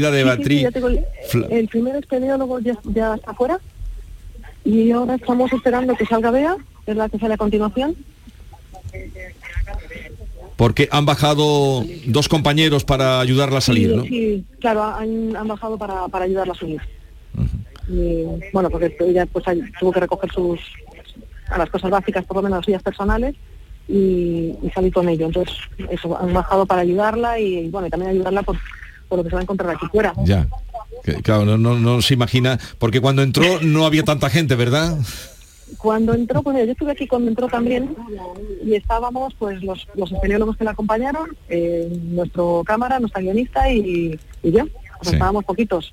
de Beatriz. el, primer epidemiólogo ya, ya está fuera y ahora estamos esperando que salga Bea, que es la que sale a continuación. Porque han bajado dos compañeros para ayudarla a salir, sí, ¿no? Sí, claro, han, bajado para, para, ayudarla a subir. bueno, porque ella pues, tuvo que recoger sus a las cosas básicas, por lo menos las suyas personales, y, salir con ello. Entonces, eso, han bajado para ayudarla y, bueno, y también ayudarla por, por lo que se va a encontrar aquí fuera. Ya. claro, no, no, no se imagina, porque cuando entró no había tanta gente, ¿verdad? Cuando entró, pues yo estuve aquí cuando entró también y estábamos pues los, los que la acompañaron, eh, nuestro cámara, nuestra guionista y, yo. estábamos poquitos.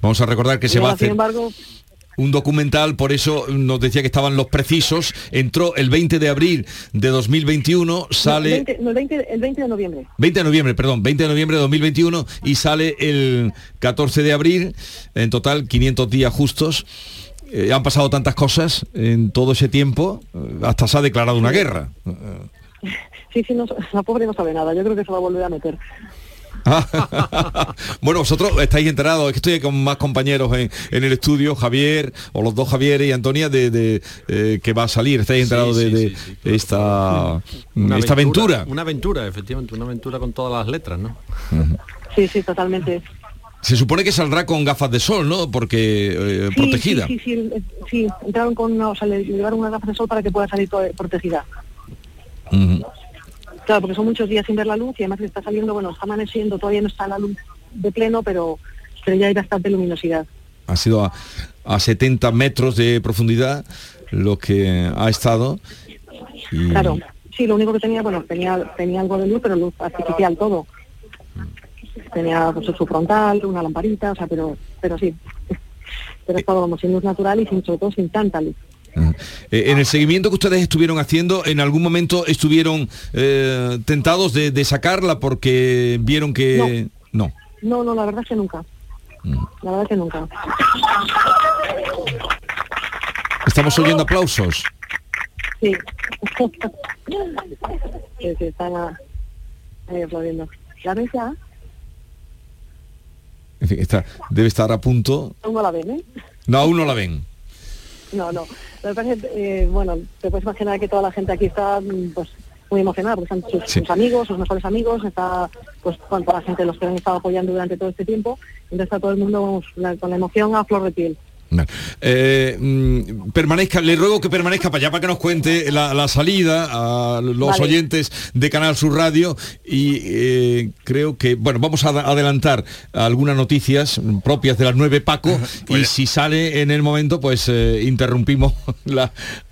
Vamos a recordar que se va a hacer... embargo, un documental, por eso nos decía que estaban los precisos, entró el 20 de abril de 2021, sale... el, 20, el 20 de noviembre. 20 de noviembre, perdón, 20 de noviembre de 2021 y sale el 14 de abril, en total 500 días justos. Eh, han pasado tantas cosas en todo ese tiempo, eh, hasta se ha declarado una guerra. Sí, sí, no, la pobre no sabe nada, yo creo que se va a volver a meter. bueno, vosotros estáis enterados, es que estoy con más compañeros en, el estudio, Javier, o los dos Javier y Antonia, de, eh, que va a salir, estáis enterados de, esta, esta aventura, Una aventura, efectivamente, una aventura con todas las letras, ¿no? Sí, sí, totalmente. Se supone que saldrá con gafas de sol, ¿no? Porque eh, protegida. Sí, sí, sí, entraron con o sea, le llevaron unas gafas de sol para que pueda salir protegida. Claro, porque son muchos días sin ver la luz y además que está saliendo, bueno, está amaneciendo, todavía no está la luz de pleno, pero, pero ya hay bastante luminosidad. Ha sido a, 70 metros de profundidad lo que ha estado. Claro, sí, lo único que tenía, bueno, tenía, tenía algo de luz, pero luz artificial todo tenía pues, su frontal, una lamparita, o sea, pero, pero sí. Pero estábamos sin luz natural y sin, sobre todo sin tanta luz. Eh, en el seguimiento que ustedes estuvieron haciendo, ¿en algún momento estuvieron eh, tentados de, sacarla porque vieron que... No. no. No, la verdad es que nunca. La verdad es que nunca. Estamos oyendo aplausos. Sí. sí, sí, están ahí aplaudiendo. ¿La ves ya? En fin, está, debe estar a punto. ¿Aún no la ven, eh? No, aún no la ven. No, no. Eh, bueno, te puedes imaginar que toda la gente aquí está mm, pues muy emocionada, porque están sus, amigos, sus mejores amigos, está pues con toda la gente los que han estado apoyando durante todo este tiempo, entonces está todo el mundo con la emoción a flor de piel. Eh, mm, permanezca, le ruego que permanezca para allá para que nos cuente la, salida a los oyentes de Canal Sur Radio y eh, creo que, bueno, vamos a adelantar algunas noticias propias de las nueve Paco y pues- si sale en el momento, pues eh, interrumpimos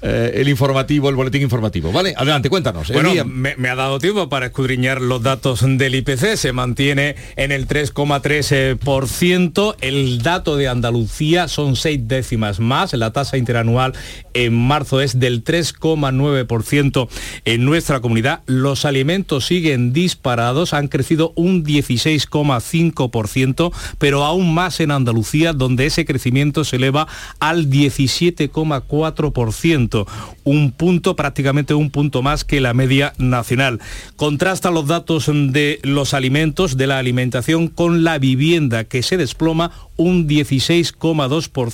el informativo, el boletín informativo. ¿Vale? Adelante, cuéntanos. Bueno, me, ha dado tiempo para escudriñar los datos del IPC, se mantiene en el 3,3%, el dato de Andalucía son seis décimas más. La tasa interanual en marzo es del 3,9% en nuestra comunidad. Los alimentos siguen disparados, han crecido un 16,5%, pero aún más en Andalucía, donde ese crecimiento se eleva al 17,4%, un punto, prácticamente un punto más que la media nacional. Contrasta los datos de los alimentos, de la alimentación, con la vivienda, que se desploma un 16,2%,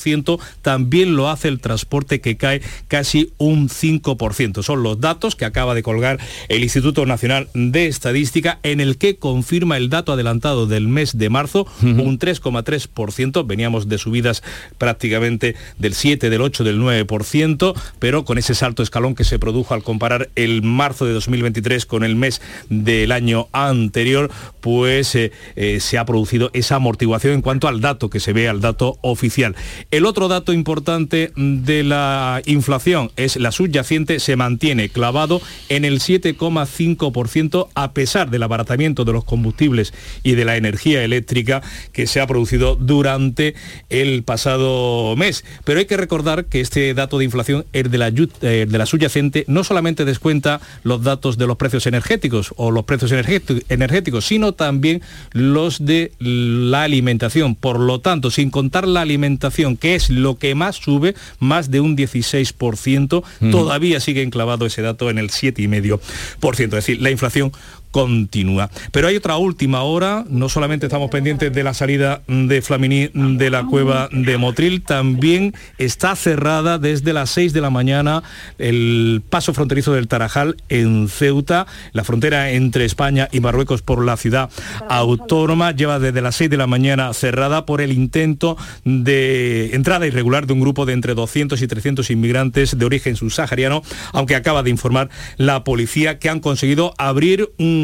también lo hace el transporte que cae casi un 5%. Son los datos que acaba de colgar el Instituto Nacional de Estadística en el que confirma el dato adelantado del mes de marzo, un 3,3%, veníamos de subidas prácticamente del 7, del 8, del 9%, pero con ese salto escalón que se produjo al comparar el marzo de 2023 con el mes del año anterior, pues eh, eh, se ha producido esa amortiguación en cuanto al dato que se ve al dato oficial. El otro dato importante de la inflación es la subyacente se mantiene clavado en el 7,5% a pesar del abaratamiento de los combustibles y de la energía eléctrica que se ha producido durante el pasado mes. Pero hay que recordar que este dato de inflación, el de la, eh, de la subyacente, no solamente descuenta los datos de los precios energéticos o los precios energéticos, sino también los de la alimentación. Por lo tanto, sin contar la alimentación, que es lo que más sube, más de un 16%, todavía sigue enclavado ese dato en el 7,5%. Es decir, la inflación continúa. Pero hay otra última hora, no solamente estamos pendientes de la salida de Flamini de la cueva de Motril, también está cerrada desde las 6 de la mañana el paso fronterizo del Tarajal en Ceuta, la frontera entre España y Marruecos por la ciudad autónoma, lleva desde las 6 de la mañana cerrada por el intento de entrada irregular de un grupo de entre 200 y 300 inmigrantes de origen subsahariano, aunque acaba de informar la policía que han conseguido abrir un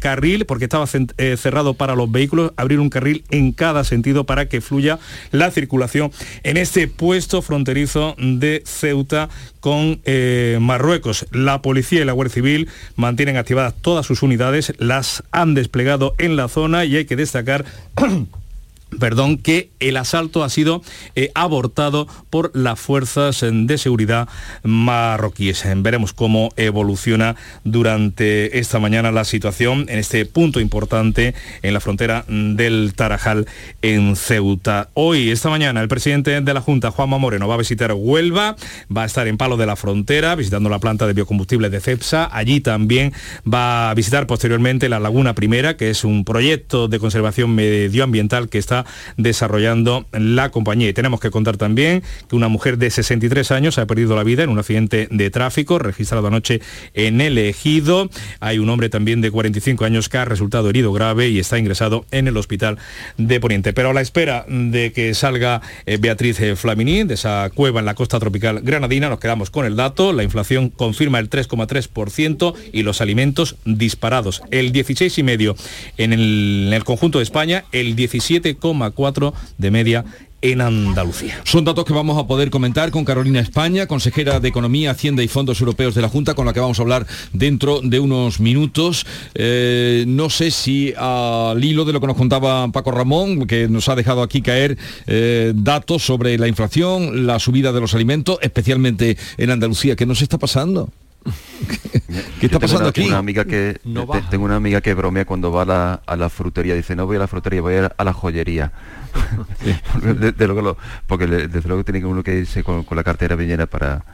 carril, porque estaba eh, cerrado para los vehículos, abrir un carril en cada sentido para que fluya la circulación en este puesto fronterizo de Ceuta con eh, Marruecos. La policía y la Guardia Civil mantienen activadas todas sus unidades, las han desplegado en la zona y hay que destacar perdón, que el asalto ha sido eh, abortado por las fuerzas de seguridad marroquíes. Veremos cómo evoluciona durante esta mañana la situación en este punto importante en la frontera del Tarajal en Ceuta. Hoy, esta mañana, el presidente de la Junta, Juanma Moreno, va a visitar Huelva, va a estar en Palo de la Frontera, visitando la planta de biocombustibles de CEPSA. Allí también va a visitar posteriormente la Laguna Primera, que es un proyecto de conservación medioambiental que está desarrollando la compañía. Y tenemos que contar también que una mujer de 63 años ha perdido la vida en un accidente de tráfico registrado anoche en el ejido. Hay un hombre también de 45 años que ha resultado herido grave y está ingresado en el hospital de Poniente. Pero a la espera de que salga eh, Beatriz eh, Flamini de esa cueva en la costa tropical granadina, nos quedamos con el dato. La inflación confirma el 3,3% y los alimentos disparados. El 16,5% en el, en el conjunto de España, el 17,4% de media en Andalucía. Son datos que vamos a poder comentar con Carolina España, consejera de Economía, Hacienda y Fondos Europeos de la Junta, con la que vamos a hablar dentro de unos minutos. Eh, no sé si al hilo de lo que nos contaba Paco Ramón, que nos ha dejado aquí caer eh, datos sobre la inflación, la subida de los alimentos, especialmente en Andalucía. ¿Qué nos está pasando? ¿Qué está pasando aquí? Una amiga que, tengo una amiga que bromea cuando va a la, a la, frutería. Dice, no voy a la frutería, voy a, a la joyería. porque desde luego tiene que uno que irse con, la cartera bien para,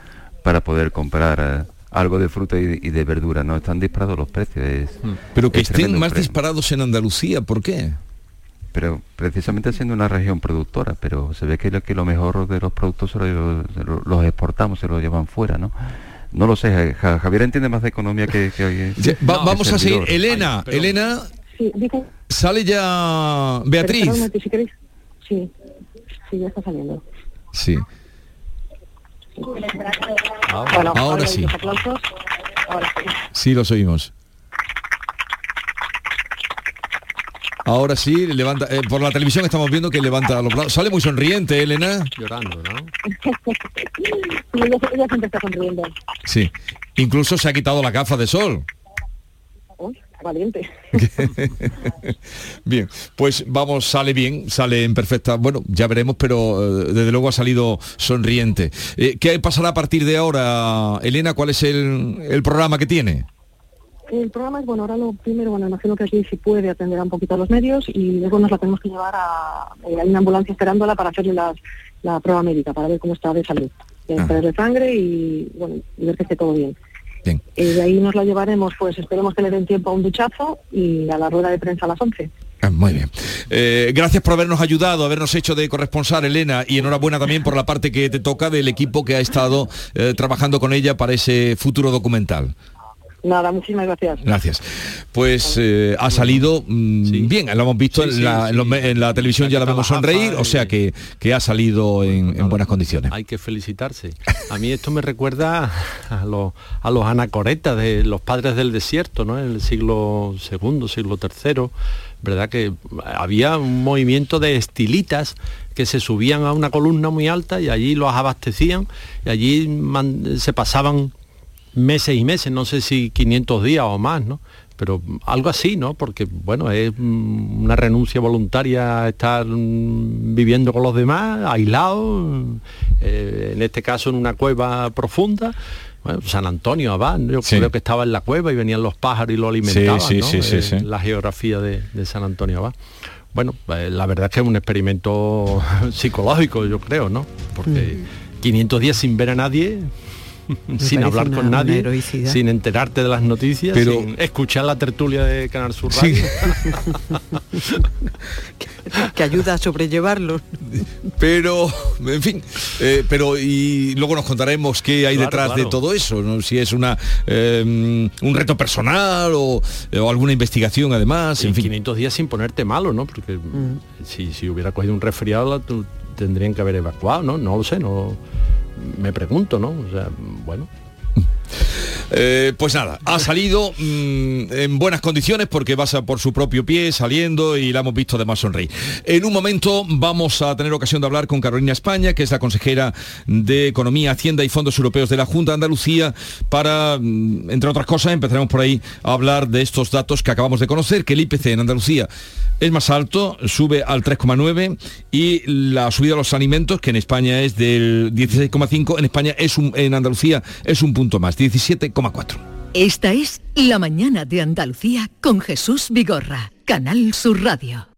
para poder comprar... Eh, algo de fruta y, de verdura, no están disparados los precios. Hmm. Pero que estén más disparados en Andalucía, ¿por qué? Pero precisamente siendo una región productora, pero se ve que lo, que lo mejor de los productos los, los exportamos, se los llevan fuera, ¿no? No lo sé, Javier entiende más de economía que, que vamos a seguir. Elena, Elena, sale ya Beatriz. Sí, sí, ya está saliendo. Sí. ahora, sí. ahora sí. Sí, los oímos. Ahora sí, levanta. Eh, por la televisión estamos viendo que levanta los brazos. Sale muy sonriente, Elena. Llorando, ¿no? sí, ella, siempre está sonriendo. Sí. Incluso se ha quitado la gafa de sol. valiente. bien, pues vamos, sale bien, sale en perfecta. Bueno, ya veremos, pero eh, desde luego ha salido sonriente. Eh, ¿Qué pasará a partir de ahora, Elena? ¿Cuál es el, el programa que tiene? El programa es, bueno, ahora lo primero, bueno, imagino que aquí si puede atender un poquito a los medios y luego nos la tenemos que llevar a... Eh, hay una ambulancia esperándola para hacerle la, prueba médica, para ver cómo está de salud. Ah. de sangre y, bueno, y ver que esté todo bien. bien. Y de ahí nos la llevaremos, pues esperemos que le den tiempo a un duchazo y a la rueda de prensa a las 11. Ah, muy bien. Eh, gracias por habernos ayudado, habernos hecho de corresponsal, Elena, y enhorabuena también por la parte que te toca del equipo que ha estado eh, trabajando con ella para ese futuro documental. Nada, muchísimas gracias. Gracias. Pues eh, ha salido mm, bien, lo hemos visto en, la, televisión, ya la vemos sonreír, o sea que, que ha salido en, buenas condiciones. Hay que felicitarse. A mí esto me recuerda a los, a los anacoretas de los padres del desierto, ¿no? En el siglo segundo, siglo tercero, ¿verdad? Que había un movimiento de estilitas que se subían a una columna muy alta y allí los abastecían y allí se pasaban meses y meses, no sé si 500 días o más, ¿no? Pero algo así, ¿no? Porque, bueno, es mm, una renuncia voluntaria a estar mm, viviendo con los demás, aislado, eh, en este caso en una cueva profunda. Bueno, San Antonio Abad, yo creo que estaba en la cueva y venían los pájaros y lo alimentaban, sí, sí, sí, la geografía de, San Antonio Abad. Bueno, eh, la verdad es que es un experimento psicológico, yo creo, ¿no? Porque 500 mm. días sin ver a nadie, sin hablar con nadie, sin enterarte de las noticias, Pero... sin escuchar la tertulia de Canal Sur Radio. que ayuda a sobrellevarlo. Pero, en fin, eh, pero y luego nos contaremos qué hay detrás de todo eso, ¿no? si es una em, un reto personal o, alguna investigación además. En, fin. 500 días sin ponerte malo, ¿no? Porque mm. si, si hubiera cogido un resfriado, tendrían que haber evacuado, ¿no? No lo sé, no me pregunto, ¿no? O sea, bueno. Eh, pues nada, ha salido mm, en buenas condiciones porque pasa por su propio pie saliendo y la hemos visto además sonreír. En un momento vamos a tener ocasión de hablar con Carolina España, que es la consejera de Economía, Hacienda y Fondos Europeos de la Junta de Andalucía, para, mm, entre otras cosas, empezaremos por ahí a hablar de estos datos que acabamos de conocer, que el IPC en Andalucía es más alto, sube al 3,9 y la subida de los alimentos, que en España es del 16,5, en España es un, en Andalucía es un punto más, 17,4. Esta es La mañana de Andalucía con Jesús Vigorra, Canal Sur Radio.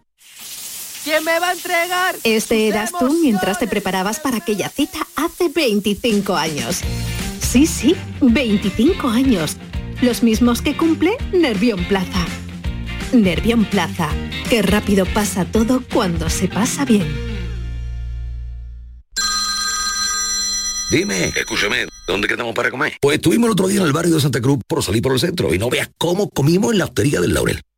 ¿Quién me va a entregar? Este eras tú mientras te preparabas para aquella cita hace 25 años. Sí, sí, 25 años. Los mismos que cumple Nervión Plaza. Nervión Plaza. Qué rápido pasa todo cuando se pasa bien. Dime, escúchame, ¿dónde quedamos para comer? Pues estuvimos el otro día en el barrio de Santa Cruz por salir por el centro y no veas cómo comimos en la hostería del Laurel.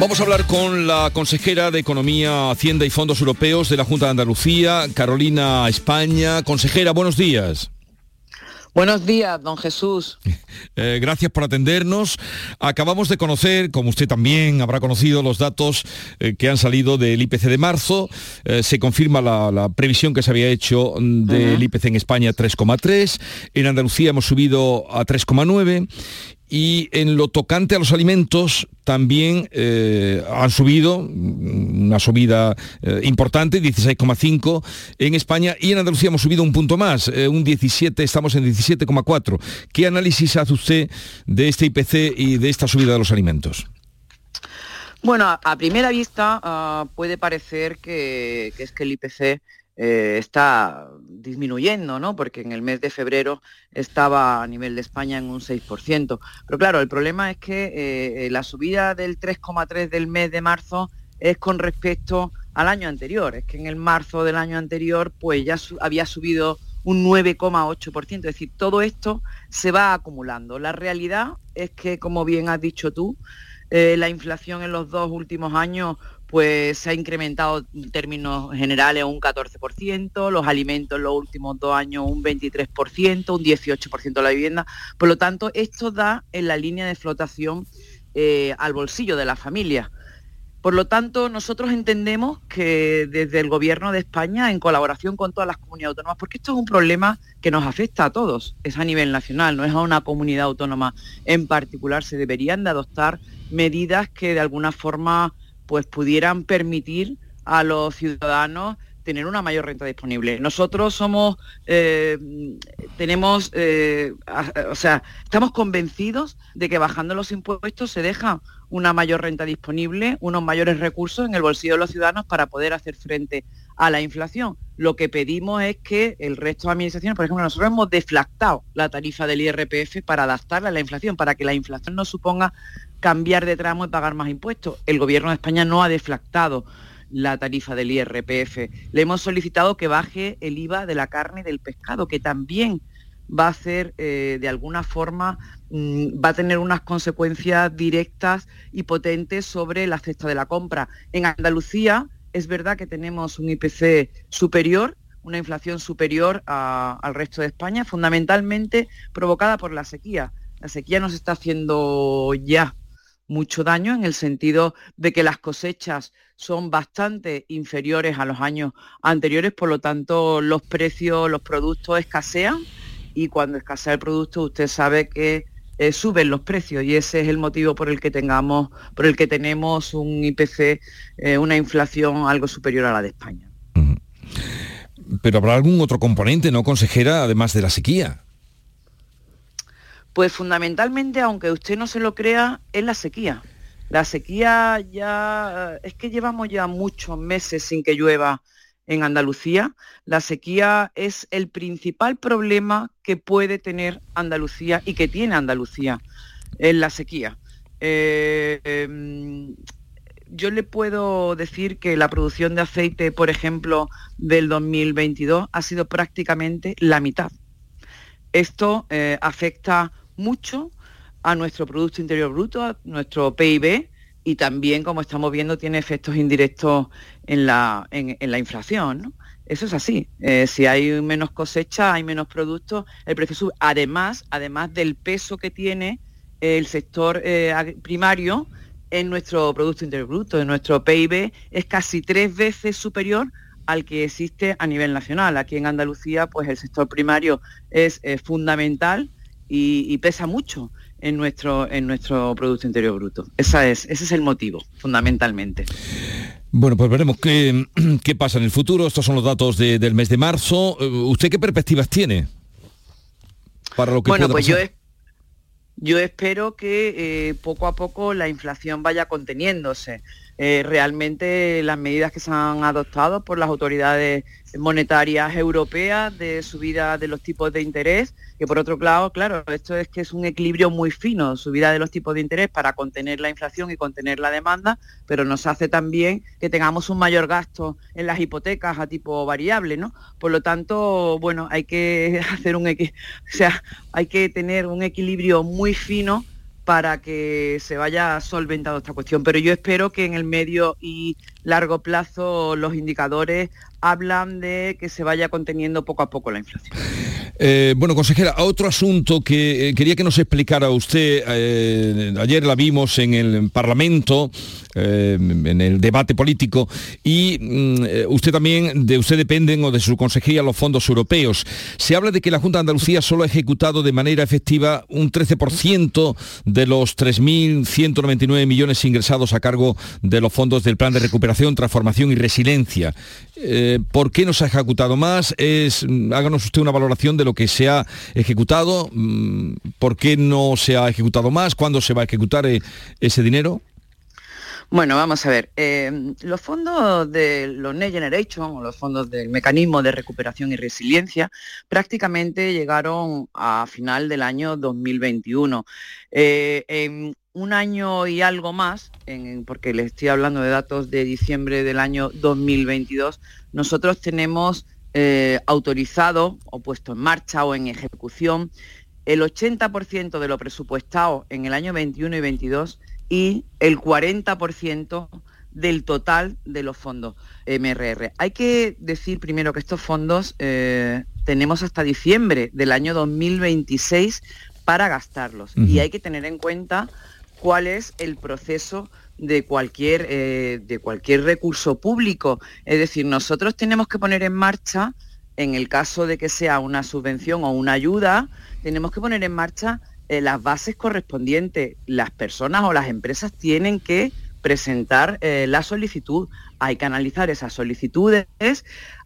Vamos a hablar con la consejera de Economía, Hacienda y Fondos Europeos de la Junta de Andalucía, Carolina España. Consejera, buenos días. Buenos días, don Jesús. Eh, gracias por atendernos. Acabamos de conocer, como usted también habrá conocido, los datos eh, que han salido del IPC de marzo. Eh, se confirma la, previsión que se había hecho mm, del IPC en España 3,3. En Andalucía hemos subido a 3,9 y en lo tocante a los alimentos también eh, han subido, una subida eh, importante, 16,5 en España y en Andalucía hemos subido un punto más, eh, un 17, estamos en 17,4. ¿Qué análisis hace usted de este IPC y de esta subida de los alimentos? Bueno, a, primera vista ah, puede parecer que es que el IPC eh, está disminuyendo, ¿no? Porque en el mes de febrero estaba a nivel de España en un 6%. Pero claro, el problema es que eh, la subida del 3,3 del mes de marzo es con respecto al año anterior. Es que en el marzo del año anterior pues ya había subido un 9,8%. Es decir, todo esto se va acumulando. La realidad es que, como bien has dicho tú, eh, la inflación en los dos últimos años pues se ha incrementado en términos generales un 14%, los alimentos en los últimos dos años un 23%, un 18% la vivienda. Por lo tanto, esto da en la línea de flotación eh, al bolsillo de la familia. Por lo tanto, nosotros entendemos que desde el Gobierno de España, en colaboración con todas las comunidades autónomas, porque esto es un problema que nos afecta a todos, es a nivel nacional, no es a una comunidad autónoma en particular, se deberían de adoptar medidas que de alguna forma pues pudieran permitir a los ciudadanos tener una mayor renta disponible. Nosotros somos, eh, tenemos, eh, o sea, estamos convencidos de que bajando los impuestos se deja una mayor renta disponible, unos mayores recursos en el bolsillo de los ciudadanos para poder hacer frente a la inflación. Lo que pedimos es que el resto de administraciones, por ejemplo, nosotros hemos deflactado la tarifa del IRPF para adaptarla a la inflación, para que la inflación no suponga cambiar de tramo y pagar más impuestos. El Gobierno de España no ha deflactado la tarifa del IRPF. Le hemos solicitado que baje el IVA de la carne y del pescado, que también va a ser eh, de alguna forma, mm, va a tener unas consecuencias directas y potentes sobre la cesta de la compra. En Andalucía es verdad que tenemos un IPC superior, una inflación superior al resto de España, fundamentalmente provocada por la sequía. La sequía nos está haciendo ya mucho daño en el sentido de que las cosechas son bastante inferiores a los años anteriores, por lo tanto los precios, los productos escasean y cuando escasea el producto usted sabe que eh, suben los precios y ese es el motivo por el que tengamos, por el que tenemos un IPC, eh, una inflación algo superior a la de España. Pero habrá algún otro componente, ¿no, consejera, además de la sequía? Pues fundamentalmente, aunque usted no se lo crea, es la sequía. La sequía ya es que llevamos ya muchos meses sin que llueva en Andalucía. La sequía es el principal problema que puede tener Andalucía y que tiene Andalucía en la sequía. Eh, em, yo le puedo decir que la producción de aceite, por ejemplo, del 2022 ha sido prácticamente la mitad. Esto eh, afecta mucho a nuestro Producto Interior Bruto, a nuestro PIB, y también, como estamos viendo, tiene efectos indirectos en la, en, la inflación. Eso es así. Eh, si hay menos cosecha, hay menos productos, el precio sube. Además, además del peso que tiene el sector eh, primario en nuestro Producto Interior Bruto, en nuestro PIB, es casi tres veces superior al que existe a nivel nacional. Aquí en Andalucía, pues el sector primario es eh, fundamental y, pesa mucho en nuestro, en nuestro Producto Interior Bruto. Esa es, ese es el motivo, fundamentalmente. Bueno, pues veremos qué, qué pasa en el futuro. Estos son los datos del mes de marzo. Eh, ¿Usted qué perspectivas tiene para lo que bueno, pues Yo, yo espero que eh, poco a poco la inflación vaya conteniéndose. Eh, realmente las medidas que se han adoptado por las autoridades monetarias europeas de subida de los tipos de interés, que por otro lado, claro, esto es que es un equilibrio muy fino, subida de los tipos de interés para contener la inflación y contener la demanda, pero nos hace también que tengamos un mayor gasto en las hipotecas a tipo variable, ¿no? Por lo tanto, bueno, hay que hacer un, o sea, hay que tener un equilibrio muy fino para que se vaya solventando esta cuestión. Pero yo espero que en el medio y largo plazo los indicadores hablan de que se vaya conteniendo poco a poco la inflación. Eh, bueno, consejera, otro asunto que eh, quería que nos explicara usted, eh, ayer la vimos en el Parlamento, en el debate político, y mm, usted también, de usted dependen o de su consejería los fondos europeos. Se habla de que la Junta de Andalucía solo ha ejecutado de manera efectiva un 13% de los 3.199 millones ingresados a cargo de los fondos del Plan de Recuperación, Transformación y Resiliencia. ¿Por qué no se ha ejecutado más? Es, mm, háganos usted una valoración de lo que se ha ejecutado, mm, por qué no se ha ejecutado más, cuándo se va a ejecutar eh, ese dinero. Bueno, vamos a ver. Eh, los fondos de los Next Generation o los fondos del mecanismo de recuperación y resiliencia prácticamente llegaron a final del año 2021. Eh, en un año y algo más, porque les estoy hablando de datos de diciembre del año 2022, nosotros tenemos eh, autorizado o puesto en marcha o en ejecución el 80% de lo presupuestado en el año 21 y 22 y el 40% del total de los fondos MRR. Hay que decir primero que estos fondos eh, tenemos hasta diciembre del año 2026 para gastarlos y hay que tener en cuenta cuál es el proceso de cualquier, eh, de cualquier recurso público. Es decir, nosotros tenemos que poner en marcha, en el caso de que sea una subvención o una ayuda, tenemos que poner en marcha eh, las bases correspondientes. Las personas o las empresas tienen que presentar eh, la solicitud. Hay que analizar esas solicitudes,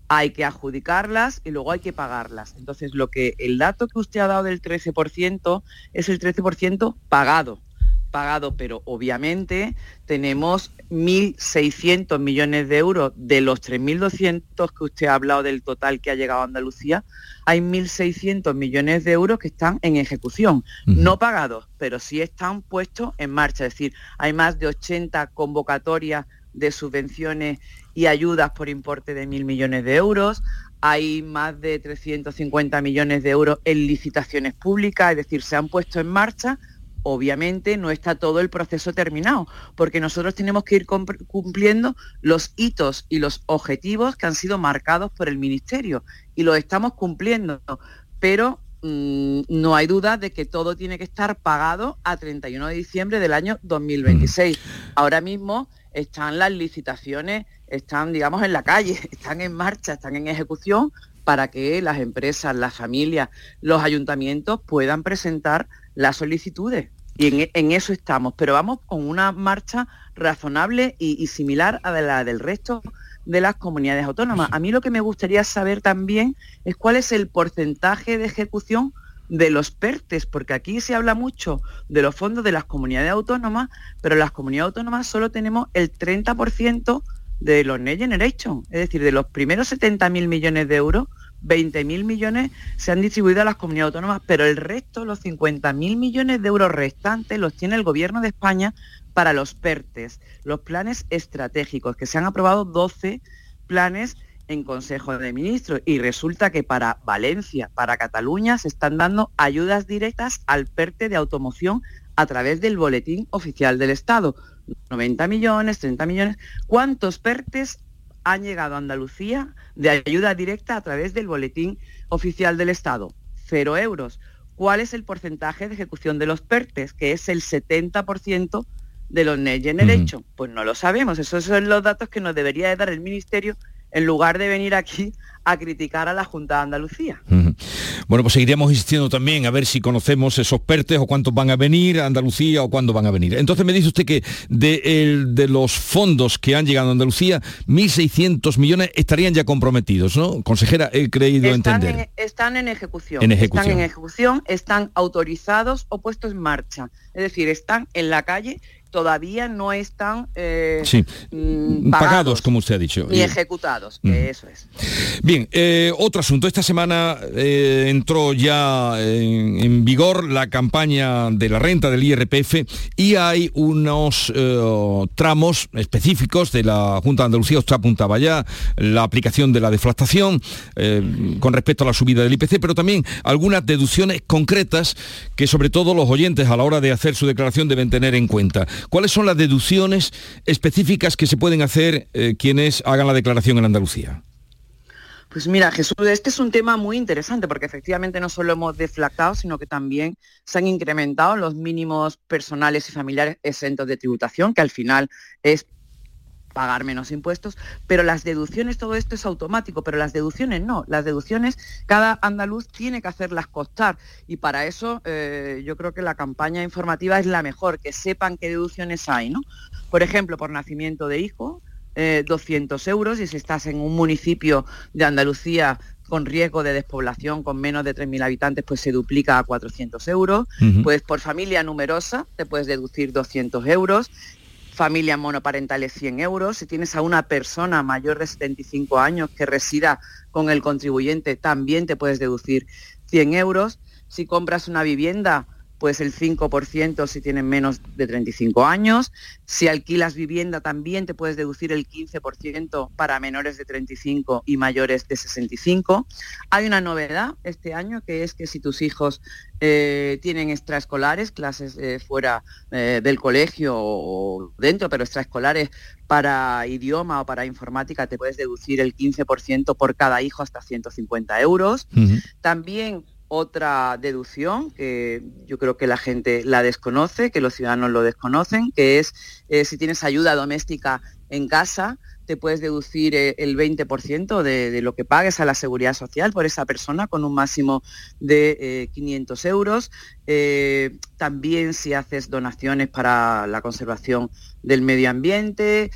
hay que adjudicarlas y luego hay que pagarlas. Entonces, lo que el dato que usted ha dado del 13% es el 13% pagado pagado, pero obviamente tenemos 1.600 millones de euros. De los 3.200 que usted ha hablado del total que ha llegado a Andalucía, hay 1.600 millones de euros que están en ejecución, no pagados, pero sí están puestos en marcha. Es decir, hay más de 80 convocatorias de subvenciones y ayudas por importe de 1.000 millones de euros, hay más de 350 millones de euros en licitaciones públicas, es decir, se han puesto en marcha obviamente no está todo el proceso terminado, porque nosotros tenemos que ir cumpliendo los hitos y los objetivos que han sido marcados por el Ministerio y los estamos cumpliendo, pero mm, no hay duda de que todo tiene que estar pagado a 31 de diciembre del año 2026. Ahora mismo están las licitaciones, están, digamos, en la calle, están en marcha, están en ejecución para que las empresas, las familias, los ayuntamientos puedan presentar las solicitudes. Y en, eso estamos, pero vamos con una marcha razonable y, similar a la del resto de las comunidades autónomas. A mí lo que me gustaría saber también es cuál es el porcentaje de ejecución de los PERTES, porque aquí se habla mucho de los fondos de las comunidades autónomas, pero las comunidades autónomas solo tenemos el 30% de los Next Generation, es decir, de los primeros 70.000 millones de euros, 20.000 millones se han distribuido a las comunidades autónomas, pero el resto, los 50.000 millones de euros restantes, los tiene el Gobierno de España para los PERTES, los planes estratégicos, que se han aprobado 12 planes en Consejo de Ministros y resulta que para Valencia, para Cataluña, se están dando ayudas directas al PERTE de automoción a través del Boletín Oficial del Estado. 90 millones, 30 millones. ¿Cuántos PERTES han llegado a Andalucía de ayuda directa a través del Boletín Oficial del Estado. Cero euros. ¿Cuál es el porcentaje de ejecución de los PERTES? Que es el 70% de los Next Generation. Pues no lo sabemos. Esos son los datos que nos debería dar el Ministerio en lugar de venir aquí a criticar a la Junta de Andalucía. Bueno, pues seguiremos insistiendo también a ver si conocemos esos PERTES o cuántos van a venir a Andalucía o cuándo van a venir. Entonces me dice usted que de, los fondos que han llegado a Andalucía, 1.600 millones estarían ya comprometidos, ¿no? Consejera, he creído entender. están en ejecución. En ejecución. Están en ejecución, están autorizados o puestos en marcha. Es decir, están en la calle todavía no están eh, mm, pagados, como usted ha dicho. Ni ejecutados, eso es. Bien, eh, otro asunto. Esta semana eh, entró ya en, vigor la campaña de la renta del IRPF y hay unos tramos específicos de la Junta de Andalucía, usted apuntaba ya, la aplicación de la deflactación con respecto a la subida del IPC, pero también algunas deducciones concretas que sobre todo los oyentes a la hora de hacer su declaración deben tener en cuenta. ¿Cuáles son las deducciones específicas que se pueden hacer eh, quienes hagan la declaración en Andalucía? Pues mira, Jesús, este es un tema muy interesante porque efectivamente no solo hemos deflactado, sino que también se han incrementado los mínimos personales y familiares exentos de tributación, que al final es pagar menos impuestos, pero las deducciones, todo esto es automático, pero las deducciones no, las deducciones cada andaluz tiene que hacerlas costar y para eso eh, yo creo que la campaña informativa es la mejor, que sepan qué deducciones hay, ¿no? Por ejemplo, por nacimiento de hijo, 200 eh, euros y si estás en un municipio de Andalucía con riesgo de despoblación con menos de 3.000 habitantes, pues se duplica a 400 euros. Pues por familia numerosa te puedes deducir 200 euros. Familias monoparentales 100 euros. Si tienes a una persona mayor de 75 años que resida con el contribuyente, también te puedes deducir 100 euros. Si compras una vivienda pues el 5% si tienen menos de 35 años. Si alquilas vivienda también te puedes deducir el 15% para menores de 35 y mayores de 65. Hay una novedad este año que es que si tus hijos eh, tienen extraescolares, clases eh, fuera eh, del colegio o dentro, pero extraescolares para idioma o para informática, te puedes deducir el 15% por cada hijo hasta 150 euros. También otra deducción que yo creo que la gente la desconoce, que los ciudadanos lo desconocen, que es eh, si tienes ayuda doméstica en casa, te puedes deducir eh, el 20% de, lo que pagues a la seguridad social por esa persona con un máximo de 500 eh, euros. también si haces donaciones para la conservación del medio ambiente,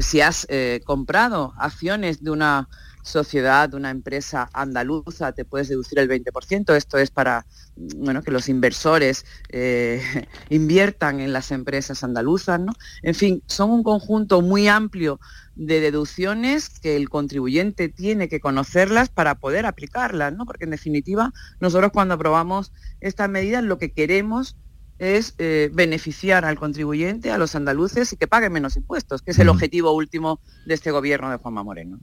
si has comprado acciones de una sociedad, de una empresa andaluza, te puedes deducir el 20%. Esto es para bueno, que los inversores eh, inviertan en las empresas andaluzas. ¿no? En fin, son un conjunto muy amplio de deducciones que el contribuyente tiene que conocerlas para poder aplicarlas, ¿no? porque en definitiva nosotros cuando aprobamos estas medidas lo que queremos es eh, beneficiar al contribuyente, a los andaluces y que paguen menos impuestos, que es el objetivo último de este gobierno de Juanma Moreno.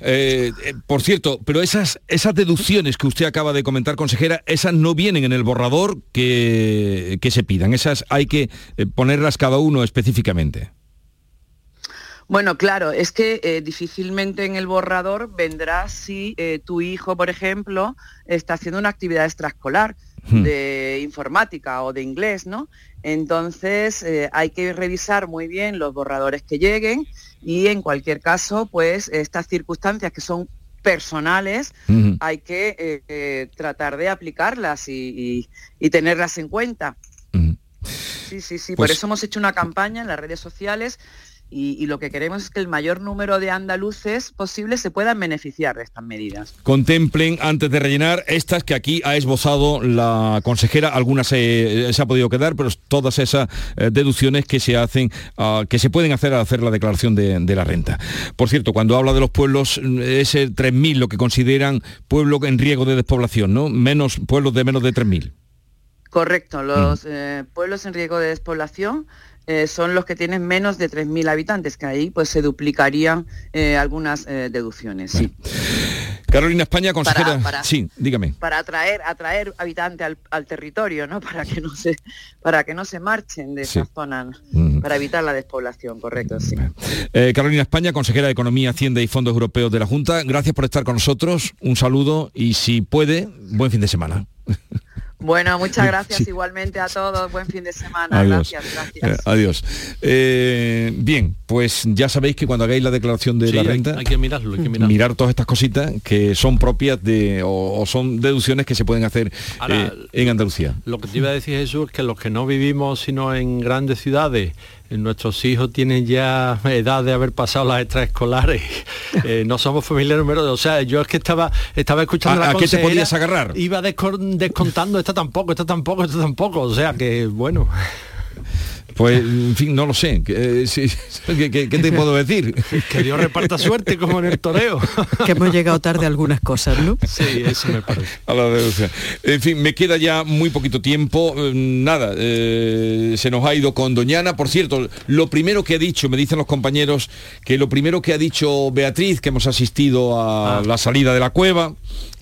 Eh, eh, por cierto, pero esas, esas deducciones que usted acaba de comentar, consejera, esas no vienen en el borrador que, que se pidan, esas hay que ponerlas cada uno específicamente. Bueno, claro, es que difícilmente en el borrador vendrá si tu hijo, por ejemplo, está haciendo una actividad extraescolar Hmm. de informática o de inglés, ¿no? Entonces eh, hay que revisar muy bien los borradores que lleguen y en cualquier caso, pues estas circunstancias que son personales hay que eh, eh, tratar de aplicarlas y, tenerlas en cuenta. Sí, sí, sí. Por pues eso hemos hecho una campaña en las redes sociales y, lo que queremos es que el mayor número de andaluces posible se puedan beneficiar de estas medidas. Contemplen antes de rellenar estas que aquí ha esbozado la consejera, algunas se, ha podido quedar, pero todas esas eh, deducciones que se hacen, ah, que se pueden hacer al hacer la declaración de, la renta. Por cierto, cuando habla de los pueblos, ese 3.000 lo que consideran pueblo en riesgo de despoblación, ¿no? Menos pueblos de menos de 3.000. Correcto, los mm. eh, pueblos en riesgo de despoblación eh, son los que tienen menos de 3.000 habitantes, que ahí pues se duplicarían eh, algunas eh, deducciones. Sí. Carolina España, consejera. sí, dígame. Para atraer, atraer habitantes al, territorio, ¿no? Para que no se, para que no se marchen de esa zona, para evitar la despoblación, correcto, sí. Carolina España, consejera de Economía, Hacienda y Fondos Europeos de la Junta, gracias por estar con nosotros. Un saludo y si puede, buen fin de semana. Bueno, muchas gracias igualmente a todos. Buen fin de semana. Adiós. Gracias, gracias. Eh, adiós. Eh, bien, pues ya sabéis que cuando hagáis la declaración de la renta, hay, que mirarlo, hay que mirarlo. mirar todas estas cositas que son propias de o, son deducciones que se pueden hacer eh, en Andalucía. Lo que te iba a decir Jesús es que los que no vivimos sino en grandes ciudades nuestros hijos tienen ya edad de haber pasado las extraescolares. Eh, no somos familia numerosa. O sea, yo es que estaba, estaba escuchando ¿A, la ¿A qué te podías agarrar? Iba descontando, esta tampoco, esta tampoco, esta tampoco. O sea que, bueno. Pues, en fin, no lo sé. ¿Qué, te puedo decir? Que Dios reparta suerte como en el toreo. Que hemos llegado tarde a algunas cosas, ¿no? Sí, eso me parece. en fin, me queda ya muy poquito tiempo. Eh, nada, eh, se nos ha ido con Doñana. Por cierto, lo primero que ha dicho, me dicen los compañeros, que lo primero que ha dicho Beatriz, que hemos asistido a ah. la salida de la cueva,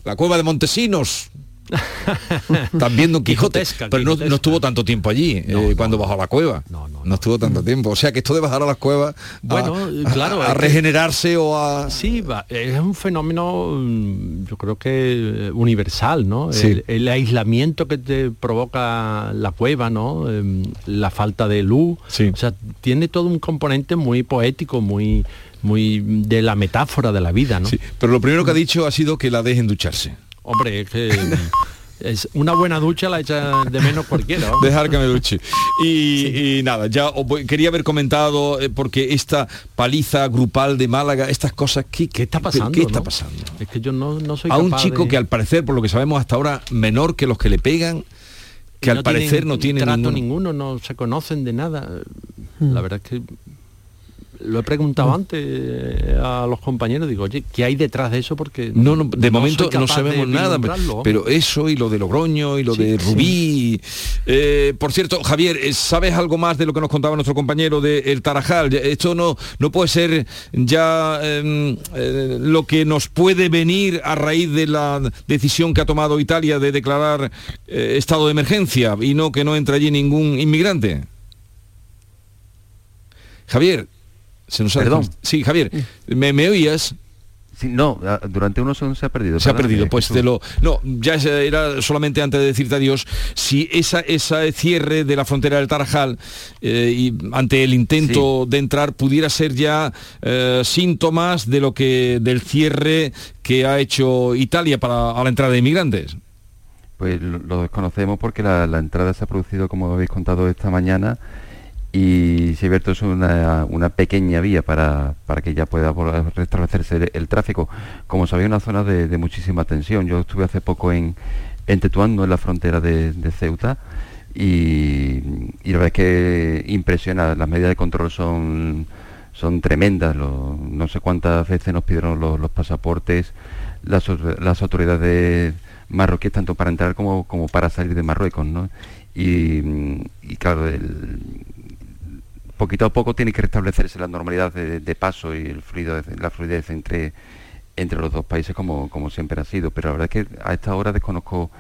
la cueva de Montesinos, También Don Quijote, pero no, no estuvo tanto tiempo allí eh, cuando bajó a la cueva. No, estuvo tanto tiempo. O sea que esto de bajar a las cuevas bueno, a, claro, a, regenerarse o a... Sí, es un fenómeno mm, yo creo que universal, ¿no? El, el, aislamiento que te provoca la cueva, ¿no? Em, la falta de luz. O sea, tiene todo un componente muy poético, muy muy de la metáfora de la vida, ¿no? Sí, pero lo primero que ha dicho ha sido que la dejen ducharse. Hombre, es que es una buena ducha la echa de menos cualquiera. Dejar que me duche. Y, nada, ya quería haber comentado, eh, porque esta paliza grupal de Málaga, estas cosas, ¿qué, ¿Qué está pasando? ¿Qué está pasando? Es que yo no, no soy A un chico que al parecer, por lo que sabemos hasta ahora, menor que los que le pegan, que al parecer no tiene trato ninguno, no se conocen de nada. La verdad es que lo he preguntado antes eh, a los compañeros, digo, oye, ¿qué hay detrás de eso? Porque no, no de momento no sabemos nada, pero eso y lo de Logroño y lo de Rubí. Eh, por cierto, Javier, eh, ¿sabes algo más de lo que nos contaba nuestro compañero de El Tarajal? Esto no, no puede ser ya em, lo que nos puede venir a raíz de la decisión que ha tomado Italia de declarar estado de emergencia y no que no entre allí ningún inmigrante. Javier, se nos Perdón. Sí, Javier, ¿me, me oías? Sí, no, durante unos segundos se ha perdido. Se ha perdido, pues te lo... No, ya era solamente antes de decirte adiós, si esa, esa cierre de la frontera del Tarajal eh, y ante el intento de entrar pudiera ser ya eh, síntomas de lo que del cierre que ha hecho Italia para a la entrada de inmigrantes. Pues lo, lo desconocemos porque la, la entrada se ha producido, como habéis contado esta mañana, y si abierto es una, una pequeña vía para, para, que ya pueda restablecerse el, tráfico. Como sabéis, una zona de, muchísima tensión. Yo estuve hace poco en, en Tetuán, en la frontera de, Ceuta, y, la verdad es que impresiona, las medidas de control son, son tremendas, no sé cuántas veces nos pidieron los, pasaportes, las, las, autoridades marroquíes, tanto para entrar como, como para salir de Marruecos, ¿no? Y, y claro, el, poquito a poco tiene que restablecerse la normalidad de, paso y el fluido, la fluidez entre, entre los dos países como, como siempre ha sido. Pero la verdad es que a esta hora desconozco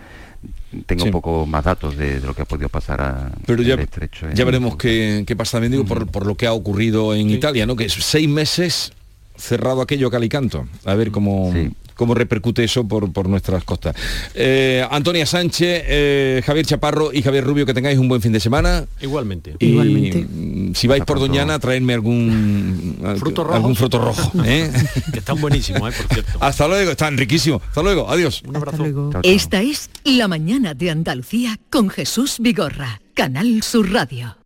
tengo un poco más datos de, lo que ha podido pasar a Pero ya, estrecho. Ya veremos qué, pasa también, digo, por, por, lo que ha ocurrido en Italia, ¿no? Que es seis meses cerrado aquello calicanto. A ver cómo, cómo repercute eso por, por nuestras costas. Eh, Antonia Sánchez, eh, Javier Chaparro y Javier Rubio, que tengáis un buen fin de semana. Igualmente. Y, Igualmente. Si vais por Doñana, traedme algún fruto rojo. Algún fruto rojo ¿eh? que están buenísimos, por cierto. Hasta luego, están riquísimos. Hasta luego, adiós. Un abrazo. Esta es La Mañana de Andalucía con Jesús Vigorra, Canal Sur Radio.